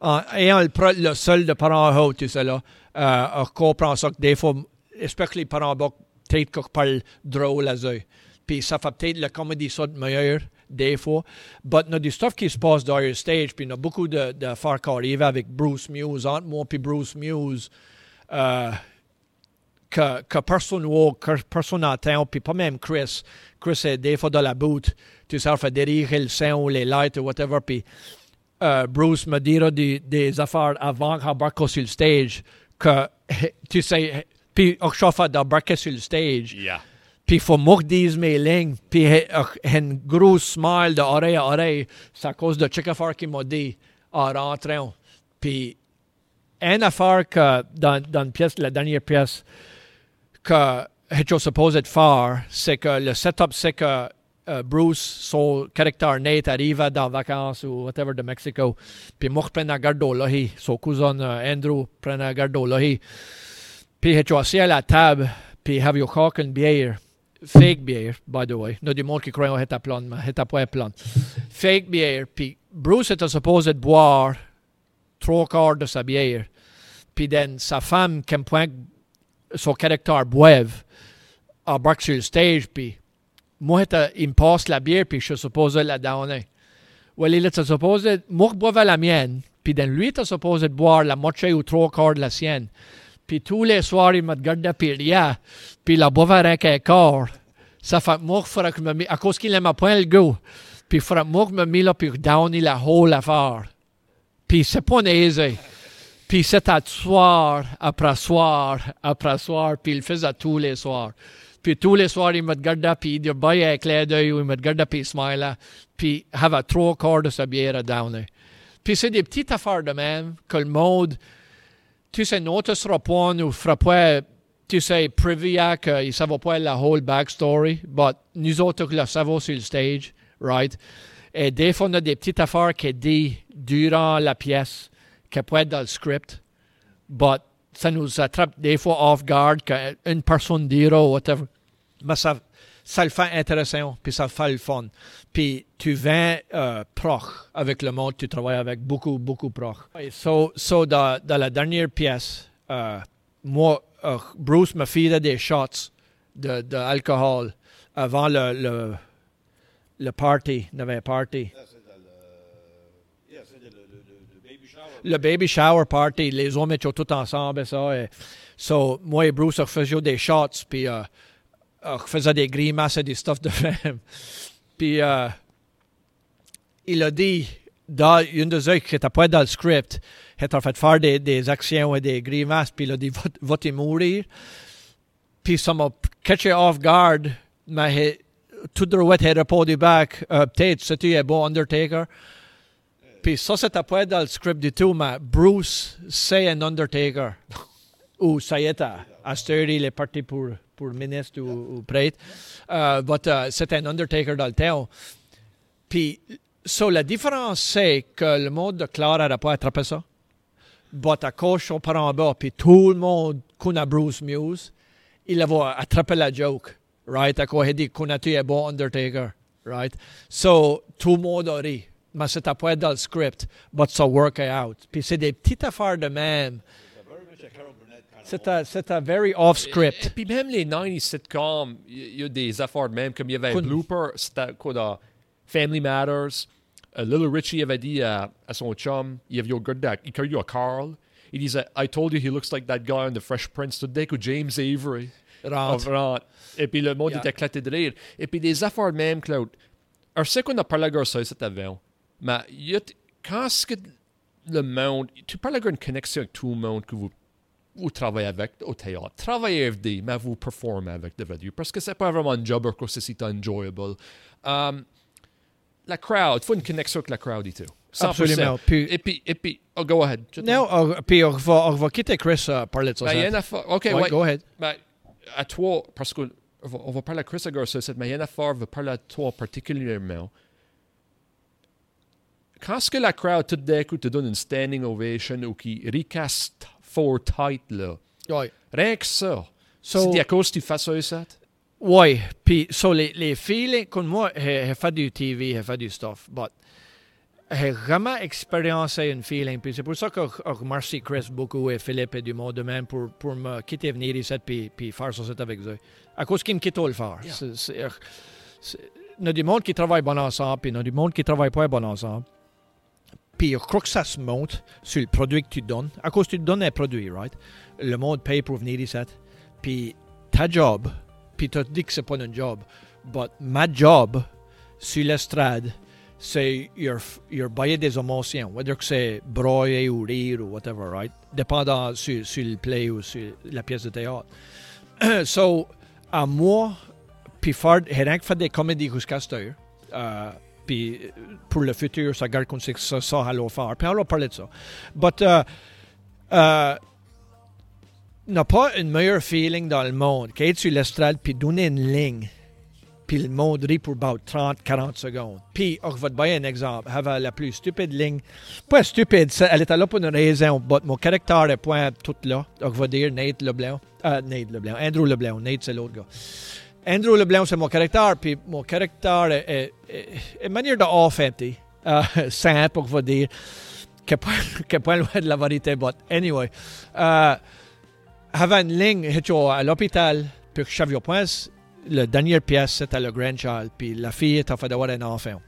En ayant le, le seul de parents haut, sais là, euh, je comprends ça que des fois, especially parents bas, peut-être que je parle drôle à eux. Puis ça fait peut-être la comédie ça de meilleur, des fois. Mais il y a du stuff qui se passe dans le stage, puis il y a beaucoup de, de affaires qui arrivent avec Bruce Muse, entre moi puis Bruce Muse, euh, que, que personne voit, que personne n'entend, puis pas même Chris. Chris est des fois dans la boot, tu sais, fait diriger le son ou les lights ou whatever, puis euh, Bruce me dira des, des affaires avant d'embarquer sur le stage, que, tu sais, puis je chauffe d'embarquer sur le stage, Yeah. puis il faut que dise mes lignes, puis il y a un gros smile de oreille à oreille, c'est à cause de chaque affaire qu'il m'a dit en rentrant. Puis, une affaire que dans, dans une pièce, la dernière pièce, que supposé de faire, c'est que le setup, c'est que euh, Bruce, son caractère Nate, arrive dans vacances ou whatever de Mexico, puis moi, je prends garde au lahi, son cousin euh, Andrew prend garde au lahi, puis suis assis à la table, puis have you une bière, fake bière, by the way, il y a du monde qui croit qu'on est à plan, mais c'est pas à plan. Fake bière, puis Bruce était supposé boire trois quarts de sa bière, puis sa femme, qui point son caractère boive, embarque sur le stage, puis moi, il me passe la bière, puis je supposé la donner. Well, il était supposé, moi, je boivais la mienne, puis then lui, il était supposé boire la moitié ou trois quarts de la sienne. Puis tous les soirs, il me regardait, puis rien, puis la boivait rien qu'un quart. Ça fait moi, il faudrait que je me mette- à cause qu'il aimait point le goût. Puis fra moi, je me mis là, puis downy la whole affaire. Puis c'est pas aisé. Puis c'est à soir, après soir, après soir, puis il faisait tous les soirs. Puis tous les soirs, il me regardait, puis il baillait un clin d'œil, il me regardait, puis il smilait, puis il avait trois quarts de sa bière à downer. Puis c'est des petites affaires de même que le monde, tu sais, notre pas, nous fera pas, tu sais, privy à qu'il ne savait pas la whole backstory, but nous autres, le savons sur le stage, right? Et des fois, on a des petites affaires qui dit durant la pièce, qui peut être dans le script, but ça nous attrape des fois off guard qu'une personne dira ou whatever. Mais ça, ça le fait intéressant, puis ça fait le fun. Puis tu viens euh, proche avec le monde, tu travailles avec beaucoup, beaucoup proche. Et so, so dans, dans la dernière pièce, euh, moi, euh, Bruce me filait des shots d'alcool de, avant le, le, le party, il y avait un party. le baby shower party, les hommes étaient tout ensemble et ça. Et, so, moi et Bruce, on faisait des shots, puis euh, on faisait des grimaces et des stuff de femme. puis euh, il a dit, dans une des heures qui n'était pas dans le script, il a fait faire des, des actions et des grimaces, puis il a dit, va-t-il mourir? Puis ça m'a catché off guard, mais il a répondu back, euh, peut-être c'était un bon Undertaker. Puis ça, c'était pas dans le script du tout, mais Bruce, c'est un Undertaker. ou ça y est, à, à il est parti pour, pour ministre ou, prêtre. Uh, but uh, c'est un Undertaker dans le temps. Puis, so, la différence, c'est que le monde de Clara n'a pas attrapé ça. But à coche par en bas, puis tout le monde connaît Bruce Muse, il avait attrapé la joke, right? À quoi il dit qu'on a un bon Undertaker, right? So, tout monde a ri mais c'était pas dans le script, but ça work out. Puis c'est des petites affaires de même. C'était, c'était very off-script. Et, et, puis même les 90 sitcoms, il y a des affaires de même, comme il y avait un blooper, c'était quoi dans Family Matters. Uh, Little Richie avait dit à, à son chum, il avait regardé, il a eu à Carl, il disait, I told you he looks like that guy on The Fresh Prince today, que James Avery. Rentre. Et puis le monde yeah. était éclaté de rire. Et puis des affaires de même, Claude. Alors, c'est qu'on a parlé à ça cet avion. Mais y a, quand est-ce que le monde, tu parles avec une connexion avec tout le monde que vous, vous travaillez avec au théâtre. Travaillez avec des, mais vous performez avec des vidéos parce que c'est pas vraiment un job que c'est enjoyable. Um, la crowd, il faut une connexion avec la crowd et tout. 100%. Absolument. Puis, et puis, et puis, oh, go ahead. Non, oh, puis on va, on va quitter Chris uh, parler de ça. Ben, y a une affaire. OK, ouais, ouais. go ahead. Ben, à toi, parce qu'on va, on va parler à Chris ça, mais il y a une affaire, on va parler à toi particulièrement quand est-ce que la crowd tout d'un coup te donne une standing ovation ou qui recast for tight là, ouais. rien que ça, So- c'est à cause que tu fais ça et ça? Oui, puis so les, les feelings, comme moi, j'ai fait du TV, j'ai fait du stuff, but j'ai vraiment expériencé un feeling, puis c'est pour ça que je remercie Chris beaucoup et Philippe et du monde de même pour, pour me quitter venir ici puis, puis faire ça avec eux. À cause qu'ils me quittent le faire. C'est- c'est- c'est- Il y a du monde qui travaille bon ensemble, puis il y a du monde qui travaille pas bon ensemble. Puis je crois que ça se monte sur le produit que tu donnes. À cause que tu donnes un produit, right? Le monde paye pour venir ici. Puis ta job, puis tu te dis que c'est pas un job, but ma job sur l'estrade, c'est your, your bailler des émotions, whether que c'est broyer ou rire ou whatever, right? Dépendant sur, sur le play ou sur la pièce de théâtre. so, à moi, puis rien que fait des comédies jusqu'à heure. Euh, puis pour le futur, ça garde que ça, ça allons faire. Puis on va parler de ça. But, uh, uh, n'a pas un meilleur feeling dans le monde qu'être sur l'estrade puis donner une ligne puis le monde pour about 30-40 secondes. Puis, oh, je vais te donner un exemple. J'avais la plus stupide ligne. Pas stupide, elle était là pour une raison, but mon caractère est point tout là. Je vais dire Nate Leblanc. Euh, Nate Leblanc. Andrew Leblanc. Nate, c'est l'autre gars. Andrew Leblanc, c'est mon caractère, puis mon caractère est, est, est- est une manière de offenter. Euh, simple, je vais dire. Qui n'est pas, pas loin de la vérité, but anyway. Euh, avait une ligne à l'hôpital, puis que je savais point, la dernière pièce, c'était le grandchild, puis la fille était fait d'avoir un enfant.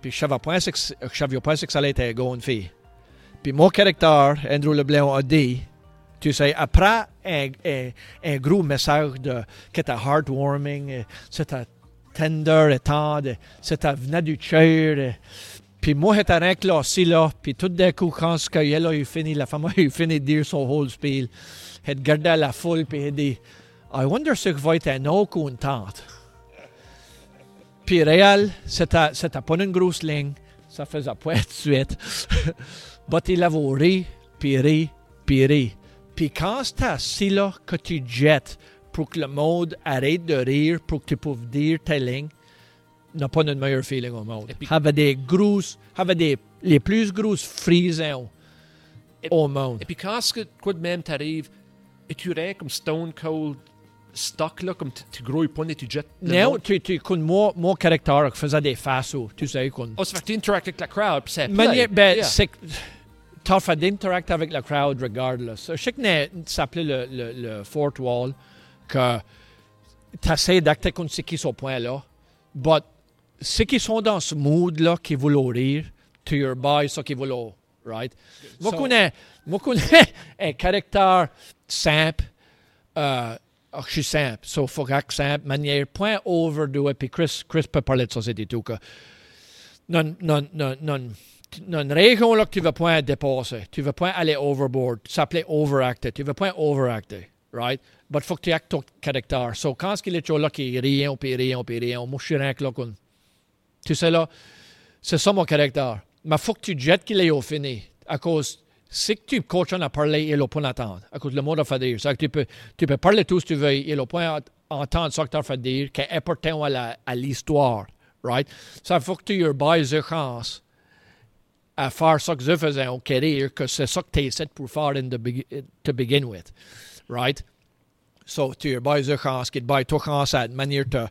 Puis je savais pas savais pas que ça allait être une fille. Puis mon caractère, Andrew Leblanc, a dit, tu sais, après un, un, gros message de, qui était heartwarming, c'était tender et tendre. C'était venait du cœur. Puis moi, j'étais rien que là. Puis tout d'un coup, quand ce qu'il a eu fini, la femme a fini de dire son whole spiel. Elle regardait la foule, puis elle dit I wonder ce que va être un oncle ou une tante. Puis réel, c'était c'était pas une grosse ligne. Ça faisait pas de suite. Mais il avait ri, puis ri, puis ri. Puis quand c'est assis là que tu jettes pour que le monde arrête de rire, pour que tu puisses dire ta ligne, n'a pas une meilleure feeling au monde. Puis- avait des grosses, avait des, les plus grosses frisons Et- au monde. Et puis quand ce que quoi de même t'arrive, et tu rien comme Stone Cold stock là, comme tu- tu gros pas tu jettes. Non, tu, tu, comme moi, mon caractère qui faisait des faces, tu sais, qu'on... Oh, ça fait que tu interactes avec la crowd, puis c'est play. ben, Yeah. c'est t'as fait d'interacter avec la crowd regardless. Je sais que ça s'appelait le, le, le Fort Wall, que t'essaies d'acter contre ceux qui sont au point là, but ceux qui sont dans ce mood-là, qui veulent rire, tu your buy, ça qui veulent, right? Moi, So- connais, moi, connais un caractère simple, euh, suis simple, so que simple, manière point overdo, et puis Chris, Chris peut parler de ça, c'est tout, que non, non, non, non, non, région là que tu veux point dépasser, tu veux point aller overboard, ça s'appelait overacter, tu veux point overacter, right? But faut que tu actes ton caractère. So, quand est-ce qu'il est là qui rien, puis rien, puis rien, moi, je suis rien que là, tu sais là, c'est ça mon caractère. Mais faut que tu jettes qu'il est au fini, à cause, si tu coaches à parler, il n'a pas attendre, à cause le mot a fait dire. C'est que tu peux, tu peux parler tout ce que tu veux, il n'a pas entendre ce que tu as fait dire, qui est important à l'histoire, right? Ça faut que tu baises de chance à faire ça que je faisais au carrière, que c'est ça que tu essaies pour faire in the begi- to begin with, right? So, tu baises de chance, qu'il te baille toi chance à une manière de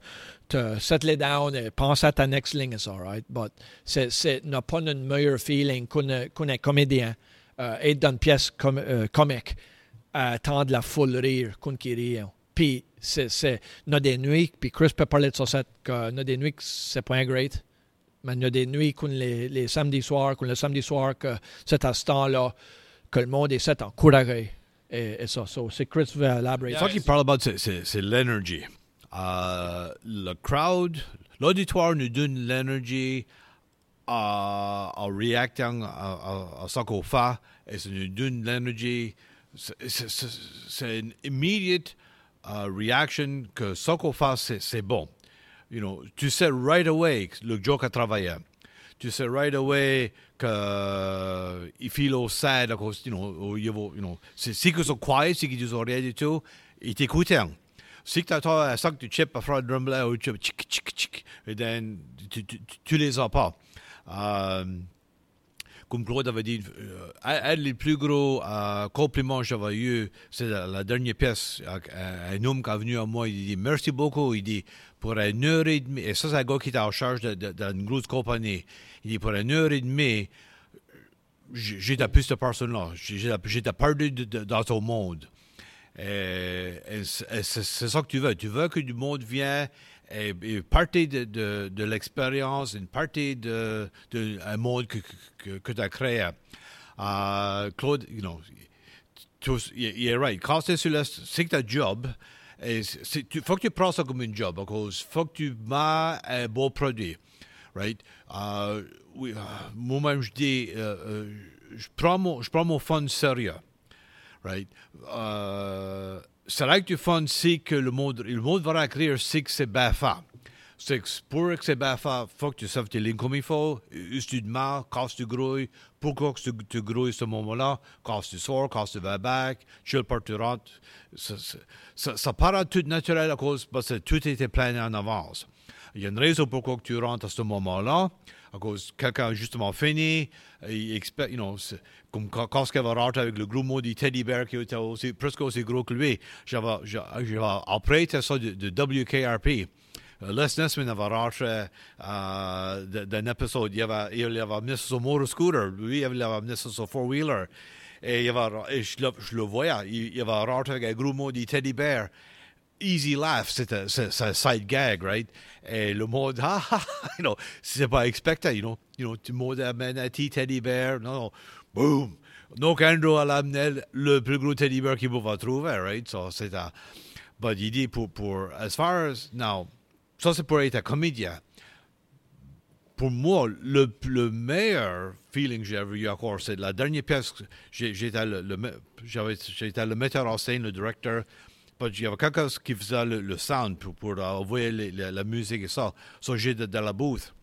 te settle down et penser à ta next ligne, all right? But c'est, c'est, n'a pas une meilleure feeling qu'un, qu'un comédien euh, être dans une pièce com- euh, comique à attendre la foule rire, qu'on qui rit. Puis, c'est, il y des nuits, puis Chris peut parler de ça, il y a des nuits que c'est pas great. Mais il y a des nuits comme les, les samedis soirs, comme le samedi soir, que c'est à ce temps-là que le monde essaie d'encourager. Et, et ça, c'est Chris va elaborer. Yeah. Ça qu'il parle about, c'est l'énergie. Euh, le crowd, l'auditoire nous donne l'énergie en, en réactant à, à- à ce qu'on fait et ça nous donne l'énergie. C'est- C'est c'est- c'est une immediate euh, reaction que ce qu'on fait, c'est- c'est bon. You know, tu sais right away que le joke a travaillé. Tu sais right away que il feel au sad à cause, you know, au- il va- you know, c'est si qu'ils sont quiet, si qu'ils disent rien du tout, ils t'écoutent. Si que tu as ça que tu chips à faire le drum là, ou tu chic, chic, chic, et then, tu, tu, tu- tu les as pas. Euh, comme Claude avait dit, euh, un des plus gros euh, compliments que j'avais eu, c'est la, dernière pièce. Un homme qui est venu à moi, il dit merci beaucoup. Il dit pour une heure et demie, et ça, c'est un gars qui était en charge d'une grosse compagnie. Il dit pour une heure et demie, j'étais plus de personne-là. J'étais perdu dans ton monde. Et, c'est ça que tu veux. Tu veux que du monde vienne et, et partie de, de, l'expérience, une partie de, de un monde que, que, tu as créé. Euh, Claude, you know, tu, il right. Quand c'est sur le, c'est ta job, il faut que tu prends ça comme une job, parce qu'il faut que tu mets un beau produit, right? Euh, euh, moi-même, je dis, je prends mon, je prends mon fun sérieux, right? C'est vrai que tu fun, c'est que le monde, le monde va écrire, c'est que c'est fait. C'est que pour que c'est fait, faut que tu saches tes lignes comme il faut. Que tu quand tu grouilles, pourquoi tu, tu grouilles ce moment-là, quand tu sors, quand tu vas back, tu part, tu rentres. Ça, paraît tout naturel à cause parce que tout était plané en avance. Il y a une raison pourquoi tu rentres à ce moment-là, cause quelqu'un justement fini, il expecte, you know, comme quand, quand va rentrer avec le gros mot du teddy bear qui était aussi, presque aussi gros que lui. J'avais, j'avais apprêté ça de, de WKRP. Euh, Les Nessman avait rentré euh, d- d'un épisode. Il avait, il avait amené son motor scooter. Lui, il avait amené son four-wheeler. Et, il avait, et je, le, je le voyais. Il, il avait rentré avec un gros mot du teddy bear. Easy laugh, c'est un side gag, right? Et le mode, ah, ah, ah, you know, c'est pas expecté, you know, you know, tu amène un petit teddy bear, non, non, boom! Donc, Andrew a amené le plus gros teddy bear qu'il pouvait trouver, right? So, c'est un, but il dit pour, pour, as far as, now, ça, c'est pour être un comédien. Pour moi, le, le meilleur feeling que j'ai eu encore, c'est la dernière pièce. J'étais le, le, le metteur en scène, le directeur. Il y avait quelqu'un qui faisait le, le sound pour, pour euh, envoyer la, musique et ça. So, j'étais dans la booth.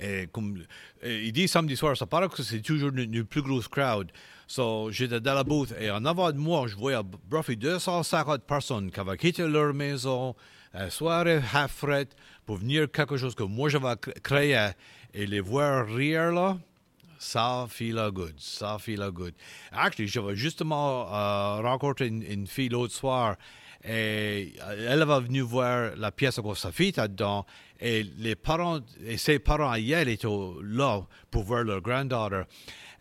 Et comme, il dit samedi soir, ça paraît que c'est toujours une, une plus grosse crowd. So, j'étais dans la booth et en avant de moi, je voyais roughly 250 personnes qui avaient quitté leur maison, euh, soirée half fret, pour venir quelque chose que moi j'avais cr- créé et les voir rire là. Ça feel good, ça feel good. Actually, j'avais justement euh, rencontré une, une fille l'autre soir elle avait venu voir la pièce que sa fille était dedans et les parents et ses parents hier étaient là pour voir leur granddaughter.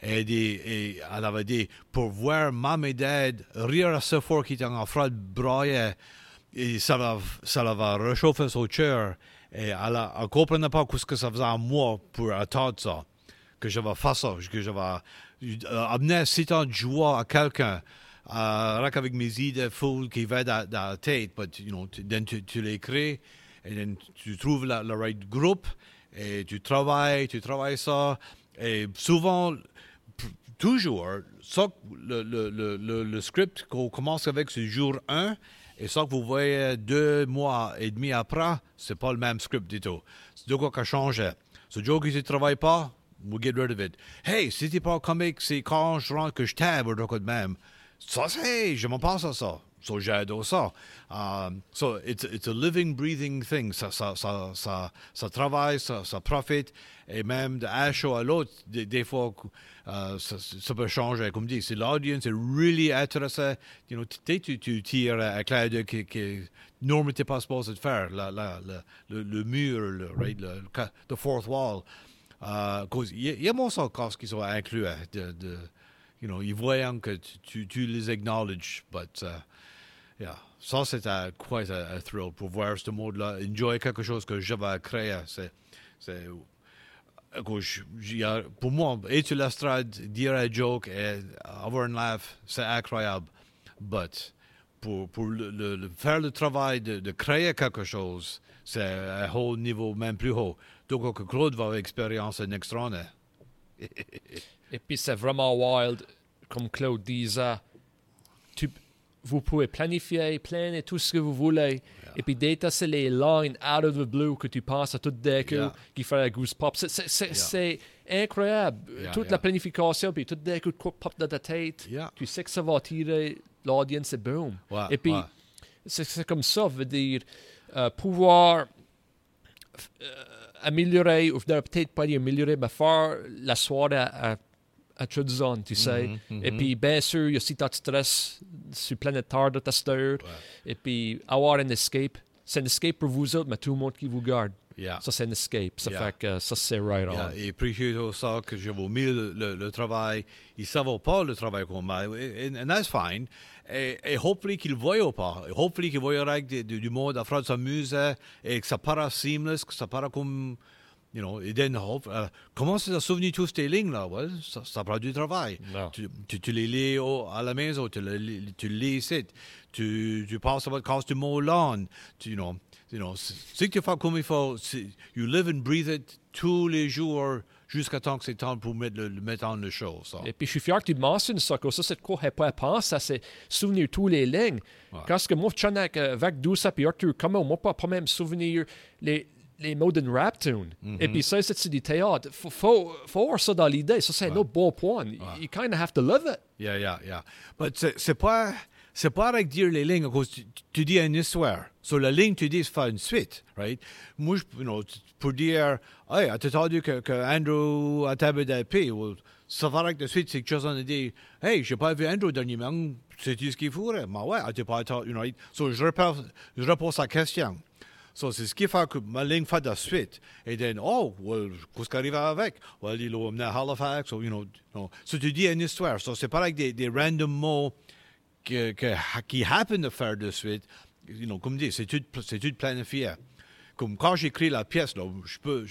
Et, dit- elle avait dit, pour voir maman et dad rire assez fort qu'ils étaient en train de brailler, et ça l'a, ça l'avait réchauffé son cœur. Et elle ne comprenait pas ce que ça faisait à moi pour attendre ça que j'avais fait ça, que j'avais euh, amené si tant de joie à quelqu'un, euh, qu'avec mes idées folles qui vont dans, dans la tête, but, you tu, tu, les crées, et tu trouves le right groupe, et tu travailles, tu travailles ça, et souvent, toujours, ça, le script qu'on commence avec, c'est jour 1, et ça que vous voyez deux mois et demi après, c'est pas le même script du tout. C'est de quoi qui a changé. Ce jour qui ne travaille pas, we'll get rid of it. Hey, si t'es pas comique, c'est quand je rentre que je t'aime ou de de même. Ça, c'est, je m'en passe à ça. So, j'adore ça. Um, so, it's, it's a living, breathing thing. Ça, ça, ça, ça, ça travaille, ça, ça profite. Et même d'un show à l'autre, des, des fois, euh, ça, ça peut changer. Comme dit, si l'audience est really intéressée, you know, tu, tu, tu tires un clin d'œil qui, qui normalement t'es pas supposé de faire. La, la, la- le, le mur, le, right, le the fourth wall. Euh, cause il y, a- mon quand qui sont inclus de, you know, ils voient que tu, les acknowledge, but uh, yeah, ça c'est un, quite a, thrill pour voir ce mode-là, enjoy quelque chose que j'avais créé, c'est, c'est euh, j'y y a- pour moi, être l'estrade, dire un joke et avoir un laugh, c'est incroyable, but pour, pour le- faire le travail de, de créer quelque chose, c'est un haut niveau, même plus haut. Donc, Claude va avoir expérience en extraordinaire. Et puis c'est vraiment wild, comme Claude disait. Tu, vous pouvez planifier, planer tout ce que vous voulez. Et puis dès c'est les lines out of the blue que tu penses à tout d'un coup, Yeah. qui fait la goosebumps. C'est, c'est, c'est, c'est incroyable. Yeah, Toute yeah. la planification, puis tout d'un coup, pop dans ta tête. Yeah. Tu sais que ça va attirer l'audience et boom. Ouais, et puis, ouais. c'est, comme ça, veut dire, pouvoir euh, améliorer, ou peut-être pas améliorer, mais faire la soirée à, à, à toute zone, tu sais. Mhm, Et puis, bien sûr, il y a aussi de stress sur planétaire de ta steur. Et puis, avoir un escape. C'est un escape pour vous autres, mais tout le monde qui vous garde. Yeah. Ça, c'est un escape. Ça Yeah. fait que ça, c'est right on. Yeah, et plutôt ça que je vous le, le, le travail. Ils ne savent pas le travail qu'on a. And, and that's fine. Et, et hopefully qu'ils voient pas. Et hopefully qu'ils voient du, du monde à faire s'amuser et que ça paraît seamless, que ça paraît comme. You know, et then, hope, euh, comment à souvenir tous tes lignes là? Well, ça, ça prend du travail. Tu, tu, tu les lis au- à la maison, tu les, tu lis ici. Tu, tu penses à votre costume au lawn. Tu, you know, you know, que tu fais comme il faut. You live and breathe it tous les jours jusqu'à temps que c'est temps pour mettre le, mettre en le show. ça. Et puis, je suis fier que tu mentionnes ça, que ça, c'est de quoi je pas pense, ça, c'est souvenir tous les lignes. Parce que moi, je avec euh, Vac Douce et Arthur, comment moi, pas, pas même souvenir les, les mots d'une rap tune. Et puis, ça, c'est du théâtre. Faut, faut, faut avoir ça dans l'idée. Ça, c'est un autre bon point. You kind of have to live it. Yeah, yeah, yeah. But c'est pas, c'est pas avec dire les lignes, parce que tu, tu dis une histoire. Sur la ligne, tu dis, c'est faire une suite, right? Moi, je, you know, pour dire, hey, as-tu entendu que, que Andrew a tapé pieds? Well, ça va la suite, c'est que chose on a dit, hey, j'ai pas vu Andrew dernièrement, sais-tu ce qu'il ferait? Mais ouais, as-tu pas entendu, right? So, je réponds, je réponds à sa question. So, c'est ce qui fait que ma ligne fait de la suite. Et then, oh, well, qu'est-ce qui arrive avec? Well, il l'a amené à Halifax, ou, you know, no. So, tu dis une histoire. So, c'est pas avec des, des random mots que, qui happen de faire de suite. You know, comme dit, c'est tout, tout planifié. Comme quand j'écris la pièce, je peux,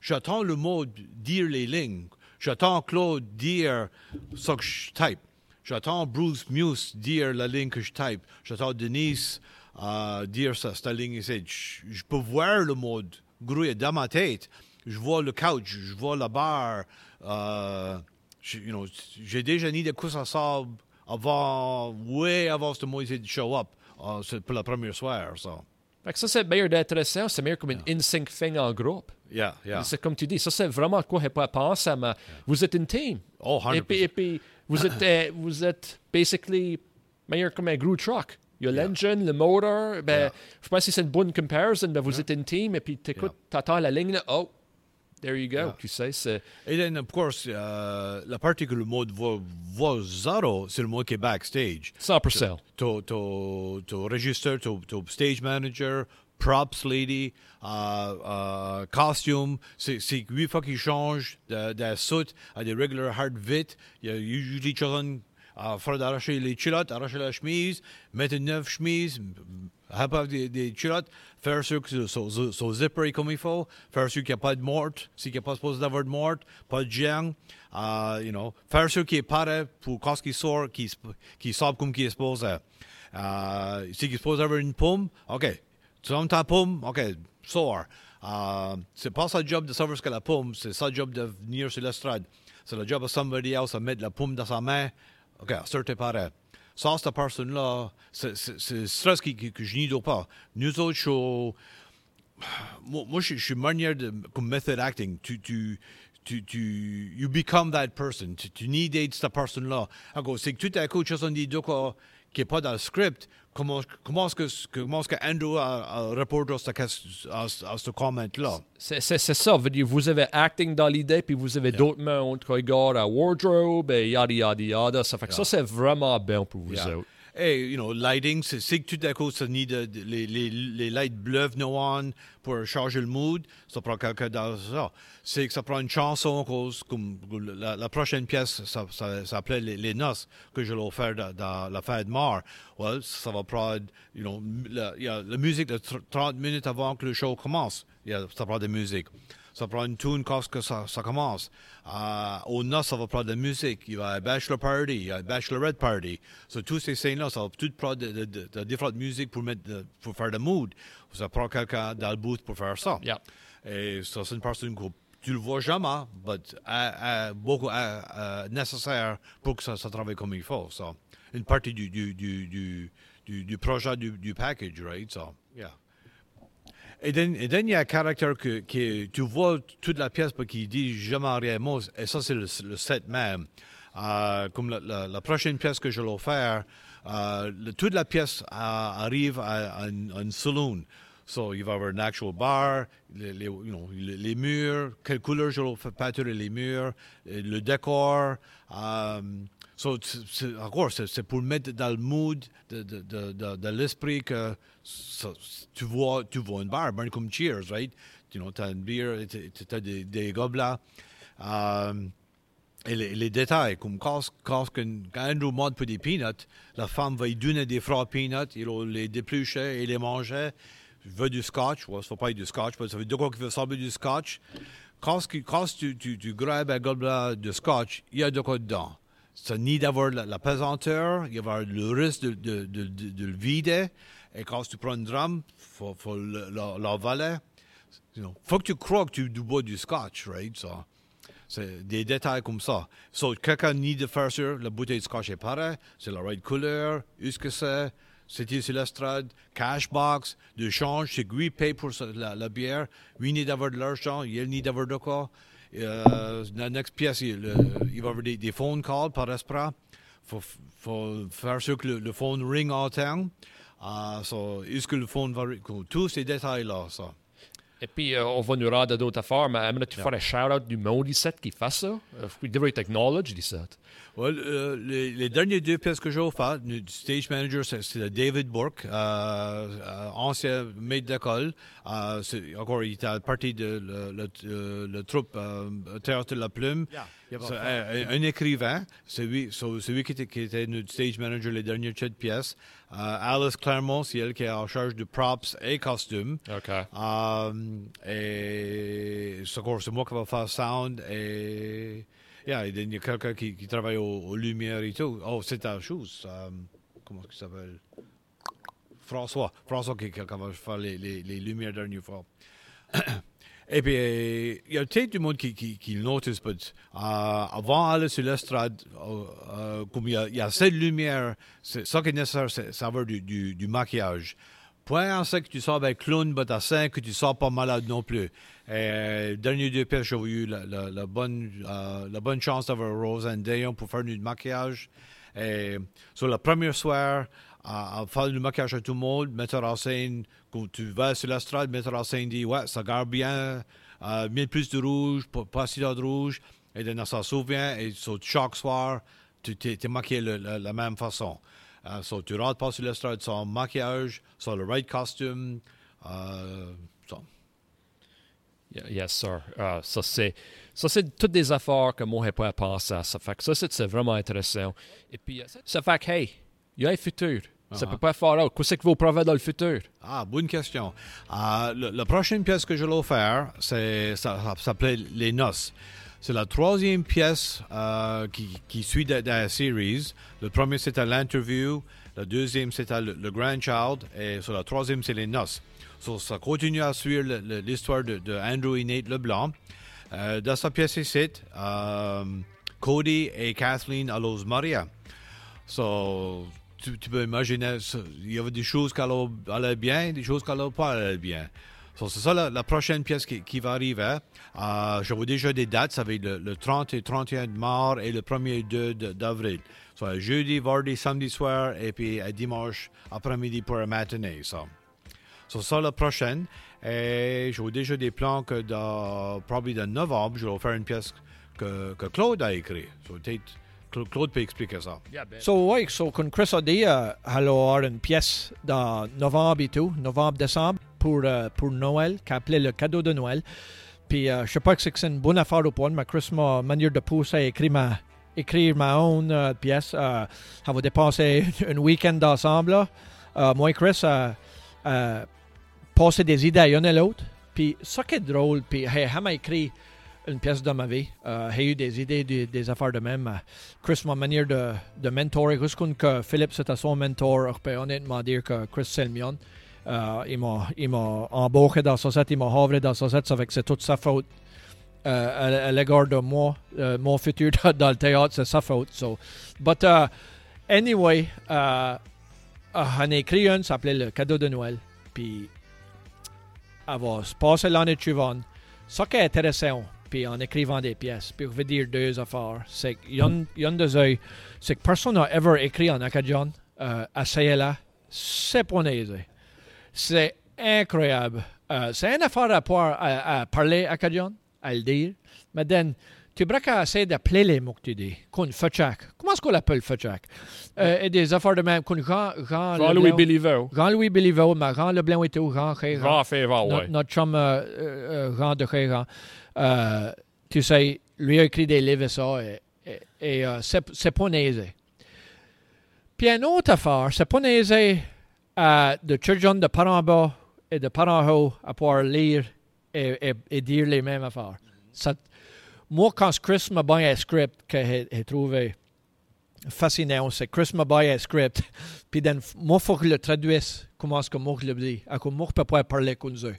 j'attends le mot dire les lignes. J'attends Claude dire ce que je type. J'attends Bruce Muse dire la ligne que je type. J'attends Denise à dire ça, cette ligne ici. Je, peux voir le mode grouille dans ma tête. Je vois le couch, je vois la barre. Euh, je- you know, j'ai déjà mis des courses à avant, ouais, avant ce mois de show up euh, pour la première soirée. So. Fait que ça, c'est meilleur d'intéressant. C'est meilleur comme une in-sync thing en groupe. Yeah, yeah. C'est comme tu dis, ça c'est vraiment quoi j'ai pas pensé, mais vous êtes une team. Oh, 100%. Et puis, et puis vous êtes, euh, vous êtes basically meilleur comme un gros truck. Il y a l'engine, le moteur. Ben, Yeah. Je pense que c'est une bonne comparison. Ben, vous êtes une team et puis t'écoutes, t'attends la ligne. Oh, there you go. Yeah. Tu sais, c'est. Et then, of course, euh, la partie que le mode va, va zéro, c'est le mode qui est backstage. 100%. to to to register to to stage manager props lady uh, uh, costume c'est c'est huit fois qu'il change de, de suit à des regular hard vite il y a usually children uh, faire d'arracher les culottes arracher la chemise mettre une neuve chemise avoir des, des culottes faire sûr que son, son, zipper est comme il faut faire sûr qu'il n'y a pas de morte s'il n'y a pas supposé d'avoir de morte pas de gêne uh, you know faire sûr qu'il est prêt pour quand il sort qu'il qu'il sort comme qu'il est supposé. Uh, s'il est supposé avoir une pomme ok tu donnes ta pomme ok sort uh, c'est pas sa job de savoir ce que la pomme c'est sa job de venir sur l'estrade. C'est le job de somebody else de mettre la pomme dans sa main ok sortez pareil ça, cette personne-là, c'est stress qui- qui- que je n'y dois pas. Nous autres, je moi, moi, je, suis manière de, comme method acting. Tu, tu, tu, tu, you become that person. Tu, tu need cette personne-là. Alors, c'est que tout à coup, tu as dit quoi qui n'est pas dans le script. Comment, comment est-ce que, comment est-ce que Andrew a, a répondu à ce, à, ce- à ce comment-là? C'est c'est- c'est ça. Veut dire, vous avez acting dans l'idée, puis vous avez d'autres mains qui regardent à wardrobe, et yada yada yada. Ça fait que ça, c'est vraiment bien pour vous Yeah. autres. Hey, you know, lighting, c'est que tout à coup, ça need de, de- les, les, les lights bleus pour changer le mood. Ça prend quelqu'un dans ça. C'est que ça prend une chanson cause, comme la, prochaine pièce, ça, s'appelait les, Noces, que je l'ai offert dans, dans la fête de mort. Well, ça va prendre, you know, la, y a la musique de tr- 30 minutes avant que le show commence. Y a, ça prend de musique. Ça prend une tune quand que ça, ça commence. Euh, au noces, ça va prendre de la musique. Il y a un bachelor party, il y a un bachelorette party. So, tous ces scènes-là, ça va tout prendre de, de, de, différentes musiques pour, mettre de- pour faire le mood. Ça prend quelqu'un dans le booth pour faire ça. Yeah. Et ça, c'est une personne que tu le vois jamais, mais euh, beaucoup euh, euh, nécessaire pour que ça, ça travaille comme il faut. Ça. Une partie du, du, du, du, du, du projet du, du package, right? So, yeah. Et then, il y a un caractère que, que tu vois toute la pièce qu'il dit jamais rien mot. Et ça, c'est le, le set même. Euh, comme la, prochaine pièce que je vais faire, euh, toute la pièce euh, arrive à, à une, à saloon. So, il va y avoir un actual bar, les, murs, quelle couleur je vais faire les murs, le décor. So, c'est- encore, c'est pour mettre dans le mood l'esprit que tu vois, tu une bar, ben comme Cheers, right? You know, t'as une bière, t'as des, des gobelets. Um, et les, détails, comme quand, quand, Andrew monte des peanuts, la femme va lui donner des froids peanuts, il les déplucher et les manger. Je veux du scotch, ouais, ça ne pas du scotch, mais ça veut dire quoi qui veut ressembler du scotch? Quand, quand tu, tu, tu un gobelet de scotch, il y a de quoi dedans. Ça nie d'avoir la, la pesanteur, il y avoir le risque de, le vider. Et quand tu prends une drum, il faut, faut le- la- l'avaler. Il faut que tu crois que tu, bois du scotch, right? C'est des détails comme ça. So, quelqu'un nie de faire sûr, la bouteille de scotch est pareille, c'est la right couleur, où ce que c'est, c'était sur l'estrade, cash box, de change, c'est lui paye pour la, la bière, lui nie d'avoir de l'argent, il nie d'avoir de quoi. La next pièce, il, le- il va y avoir des, des phone calls par esprit. faut, faut faire sûr que le, le phone ring en temps. Uh, so, est-ce que le phone va... Tous ces détails-là, ça. Et puis, euh, on va nous rendre à d'autres affaires, mais aimerais-tu Yeah. faire un shout-out du monde ici qui fait ça? Il devrait être acknowledged ici. Well, euh, les, les dernières deux pièces que j'ai faites, le stage manager, c'est David Bourque, euh, euh, ancien maître d'école. Euh, encore, il était à partie de le, le, le troupe euh, Théâtre de la Plume. Un, un écrivain, c'est lui, so- c'est lui qui était, qui était notre stage manager les dernières sept pièces. Euh, Alice Claremont, c'est elle qui est en charge de props et costumes. OK. Um, et c'est encore, c'est moi qui va faire sound et yeah, il y a quelqu'un qui, qui travaille aux, aux lumières et tout. Oh, c'est ta chose. um, comment ça s'appelle? François. François qui, qui va faire les, les, les lumières dernière fois. Et puis, euh, il y a peut-être du monde qui, qui, qui le notice, euh, avant d'aller sur l'estrade, euh, euh, comme il y, y a cette lumière, c'est, ça qui est nécessaire, c'est savoir du, du, du maquillage. Point en que tu sors avec clown, mais à 5 que tu sors pas malade non plus. Et dernier deux pièces, j'ai eu la, la, la bonne, euh, la bonne chance d'avoir Rose and Dayon pour faire du maquillage. Et sur le premier soir, à, à faire du maquillage à tout le monde, mettre en scène, quand tu vas sur l'estrade, mettre en scène, dit ouais, ça garde bien, euh, mets plus de rouge, pas, si de rouge, et then ça souvient, et sur chaque soir, tu t'es, maquillé le- le- la même façon. Euh, so, tu rentres pas sur l'estrade sans maquillage, sans le right costume. Yeah, Yes, sir. Ah, ça, c'est, ça, c'est toutes des affaires que moi, je n'ai pas pensé à ça. Fait que ça, c'est, c'est vraiment intéressant. Et puis, euh, ça fait que, hey, il y a un futur. Ça Uh-huh. peut pas faire autre. Qu'est-ce que vous prouvez dans le futur? Ah, bonne question. Euh, le- la prochaine pièce que je vais faire, c'est, ça, ça s'appelait Les Noces. C'est la troisième pièce euh, qui, qui suit de, de la série. Le premier, c'était l'interview. Le deuxième, c'était le, le Grandchild. Et sur la troisième, c'est Les Noces. So, ça continue à suivre l'histoire de, de Andrew et Nate Leblanc. Euh, dans sa pièce ici, euh, Cody et Kathleen Allos Maria. So, tu, peux imaginer, il y avait des choses qui allaient, bien, des choses qui allaient pas bien. So, c'est ça la, prochaine pièce qui, va arriver. Euh, je vois déjà des dates, ça va être le, le 30 et 31 de mars et le 1er 2 de- d'avril. So, jeudi, vendredi, samedi soir et puis euh, dimanche après-midi pour la matinée. Ça. So, ça la prochaine. Et je vois déjà des plans que dans, probablement dans novembre, je vais faire une pièce que, Claude a écrite. Claude peut expliquer ça. So, ouais, so, comme Chris a dit, euh, elle une pièce dans novembre et tout, novembre-décembre, pour, euh, pour Noël, qui appelait le cadeau de Noël. Puis, euh, je sais pas que c'est une bonne affaire ou pas, mais Chris m'a manière de pousser à écrire ma, écrire ma own euh, pièce. Euh, elle va dépenser un week-end ensemble. Euh, moi et Chris, euh, euh, passer des idées à l'un et l'autre. Puis, ça qui est drôle, puis, hey, elle m'a écrit une pièce dans ma vie. Euh, j'ai eu des idées, des, affaires de même. Euh, Chris, ma manière de, de mentorer, connais que Philippe, c'était son mentor. Je peux honnêtement dire que Chris, c'est le. Euh, il m'a il m'a embauché dans sa set, il m'a havré dans sa set, ça fait c'est toute sa faute. Euh, à, à l'égard de moi, mon futur dans, le théâtre, c'est sa faute. So. But uh, anyway, a écrit une, ça s'appelait Le cadeau de Noël. Puis, elle va se passer l'année suivante. Ce qui est intéressant, puis en écrivant des pièces, puis je vais dire deux affaires, c'est qu'il y a une- des c'est que personne n'a ever écrit en acadien euh, à là c'est pas aisé. C'est incroyable. Euh, c'est une affaire à, pouvoir- à, à parler acadien, à le dire, mais then, tu pourrais qu'à essayer d'appeler les mots que tu dis, qu'on fetchak. Comment est-ce qu'on l'appelle fetchak? Euh, et des affaires de même, qu'on Jean, Jean, Jean-Louis Leblanc- Béliveau. Jean-Louis Béliveau, mais Jean Leblanc et tout, Jean Jean- Jean notre chum euh, euh, Jean de Créran, euh, tu sais, lui a écrit des livres et ça, et, et- euh, c'est pas aisé. Puis une autre affaire, c'est pas aisé euh, de children de parents bas et de parents hauts à pouvoir lire et, et- dire les mêmes affaires. Moi, quand Chris m'a donné un script que j'ai fascinant, c'est Chris m'a donné un script, puis moi, il faut que je le traduise comment est-ce que moi je le dis, à comment moi je peux pas parler comme eux.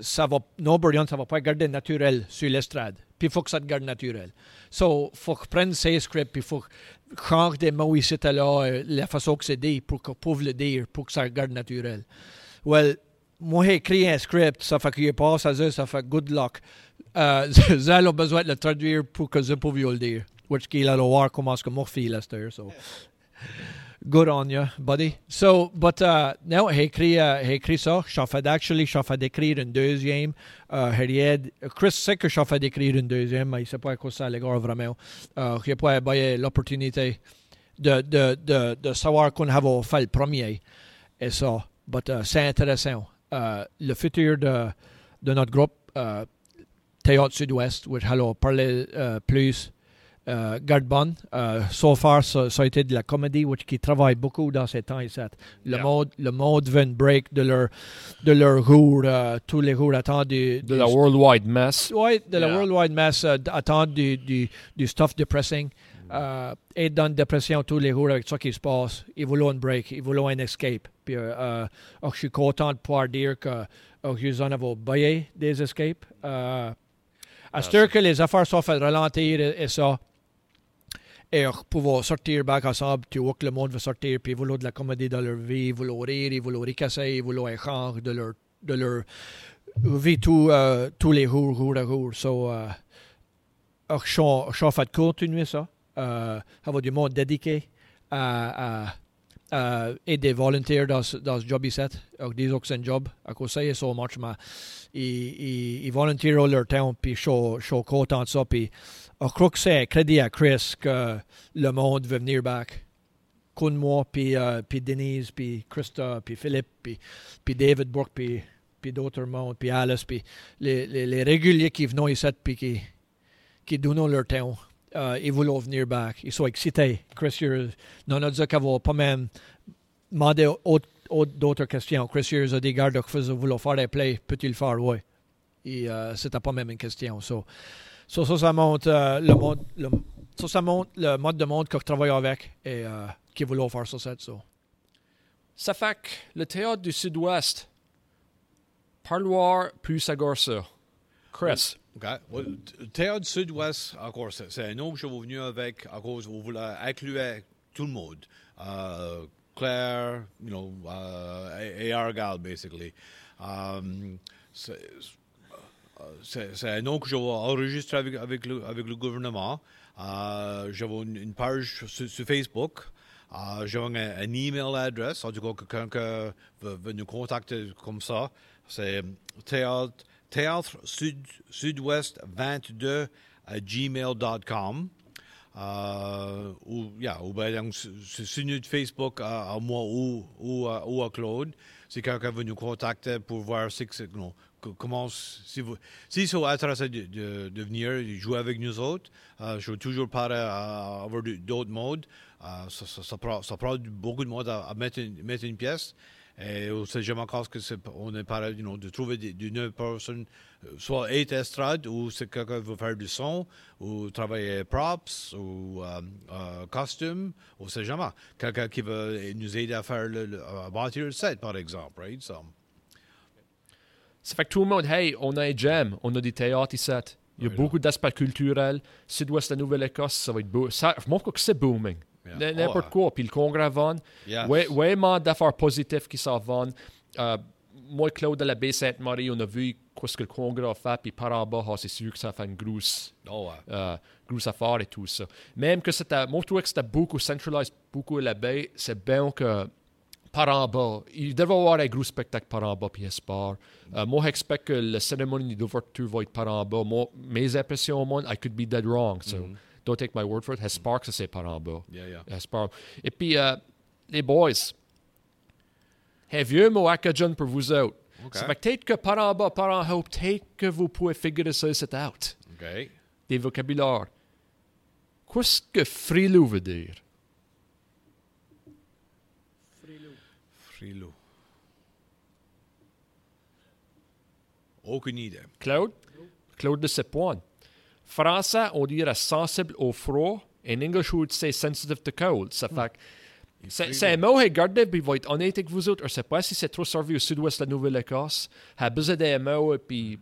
Ça va, Brian, ça va pas garder naturel sur l'estrade. Puis il faut que ça te garde naturel. So, faut prenne ces scripts, puis faut que je change des mots ici et là, euh, la façon que c'est dit, pour je puisse le dire, pour que ça garde naturel. Well, moi, j'ai écrit un script, ça fait qu'il passe à eux, ça fait good luck. Euh, Zal a besoin de le traduire pour que je puisse le dire. Which qu'il a voir comment est-ce que moi je feel à cette heure, so. Good on you, buddy. So, but uh, now, j'ai écrit, uh, j'ai écrit ça. Actually, je suis en fait d'écrire une deuxième. Uh, Harriet, Chris sait que je suis en fait d'écrire une deuxième, mais il sait pas quoi ça allait vraiment. Uh, j'ai pas eu l'opportunité de, de, de, de savoir qu'on avait fait le premier. Et ça, but uh, c'est intéressant. Uh, le futur de, de notre groupe, uh, Théâtre Sud-Ouest, où allons parler uh, plus euh, garde bonne. Euh, so far, ça, ça a été de la comédie which, qui travaille beaucoup dans ces temps ici. Le Yeah. mode, le mode veut une break de leur, de leur jour, euh, tous les jours attendent du, De la Worldwide Mess. Ouais, de la Yeah. Worldwide Mass, attendent du, du, du stuff depressing. euh, être dans une dépression tous les jours avec ça qui se passe. Il voulait un break, il voulait un escape. Puis, euh, euh, je suis content de pouvoir dire que euh, je en avais baillé des escapes. Euh, à ce que les affaires sont faites ralentir et, et ça, pouvoir sortir back ensemble, tu vois que le monde veut sortir, puis ils de la comédie dans leur vie, ils veulent rire, ils veulent ricasser, ils veulent échanger de leur, de leur vie tout, euh, tous les jours, jour à jour. So, euh, je fait continuer ça, euh, avoir du monde dédié à, à, à aider volontaires dans, dans ce job ici. Alors, disons que c'est un job, à cause ça, il y a so much, mais ils, ils, ils volontairent leur temps, puis je suis content de ça, puis je crois que c'est crédit à Chris que le monde veut venir back. Con moi, puis, euh, Denise, puis Krista, puis Philippe, puis, David Burke, puis, d'autres mondes, puis Alice, puis les, les, les réguliers qui venaient ici, puis qui, qui donnent leur temps. Euh, ils voulaient venir back. Ils sont excités. Chris, Years, non, a dit qu'il va pas même demander autre- autre- d'autres questions. Chris a dit, garde, vous voulez faire des plays, peux-tu le faire? Oui. Et euh, c'était pas même une question. So, ça, ça montre euh, le mode, le, ça, ça montre le mode de monde que je travaille avec et euh, qui voulait faire ça, ça. so. Ça fait que le théâtre du Sud-Ouest, parloir plus à ça. Chris. OK. T- Théâtre Sud-Ouest, encore, c'est c'est un nom que je suis venu avec à cause où vous voulez inclure tout le monde. Euh, Claire, you know, uh, et et Argal, basically. Um, c'est euh, que je vais enregistrer avec, avec, le, avec le gouvernement. Euh, J'avais une, page sur, Facebook. Euh, J'avais un, un email adresse. En tout cas, quelqu'un que veut, nous contacter comme ça, c'est théâtre, théâtre sud, sud-ouest 22 à gmail.com. Euh, ou, bien donc, sur Facebook à, moi ou, à, Claude. Si quelqu'un veut nous contacter pour voir si, non, co- comment, si vous, si sont intéressés de, de, de venir jouer avec nous autres, euh, je suis toujours prêt à avoir d'autres modes. Euh, ça, prend, ça prend beaucoup de monde à, mettre, une, mettre une pièce. Et on sait jamais encore que c'est, on est pareil, you know, de trouver nouvelles personnes, euh, soit être estrade, ou c'est quelqu'un qui veut faire du son, ou travailler props, ou euh, costume, on sait jamais. Quelqu'un qui veut nous aider à faire le, le- à bâtir le set, par exemple, right? Ça fait que tout le monde, hey, on a un jam, on a des théâtres ici. Il y a Oui, beaucoup d'aspects culturels. Sud-Ouest de la Nouvelle-Écosse, ça va être beau. Ça, je crois que c'est booming. Yeah. N- N'importe Oh, quoi. Puis le congrès va. Yes. Ouais, ouais, d'affaires positives qui s'en vont. Euh, moi, Claude de la baie Sainte-Marie, on a vu ce que le congrès a fait. Puis par en bas, ah, c'est sûr que ça fait une grosse, oh, ouais. euh, grosse affaire et tout ça. Même que c'était, moi, je trouvais que c'était beaucoup centralisé, beaucoup à la baie. C'est bien que par en bas, il devrait y avoir un gros spectacle par en bas, puis espoir. Euh, moi, j'expecte que la cérémonie d'ouverture va être par en bas. Moi, mes impressions, moi, I could be dead wrong. So, don't take my word for it. J'espère que c'est par en bas. Yeah, yeah. J'espère. Et puis, euh, les boys, un vieux mot John pour vous autres. OK. Ça fait peut-être que par en bas, par en haut, peut-être que vous pouvez figurer ça, c'est out. OK. Des vocabulaires. Qu'est-ce que frilou veut dire? Frilou. Aucune idée. Claude? Claude de Sepoine. Français, on dirait sensible au froid. En English, on would say sensitive to cold. Ça fait c'est un mot, regardez, puis il va être honnête avec vous autres. Je ne sais pas si c'est trop servi au sud-ouest de la Nouvelle-Écosse. Il a besoin d'un mot, et puis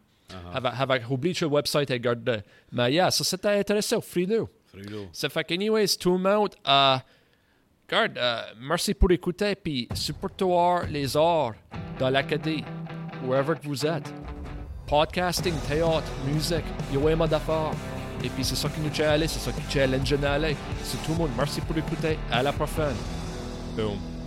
avec oublié sur le website, regardez. Mais yeah, ça c'était intéressant, frilou. Frilou. Ça fait que, anyways, tout le monde, euh, regarde, euh, merci pour écouter, puis supportez les arts dans l'Acadie, wherever que vous êtes. Podcasting, théâtre, musique, il y a un mode d'affaires. Et puis c'est ça qui nous aller, c'est ça qui challenge aller. C'est tout le monde, merci pour écouter, à la prochaine. Boom.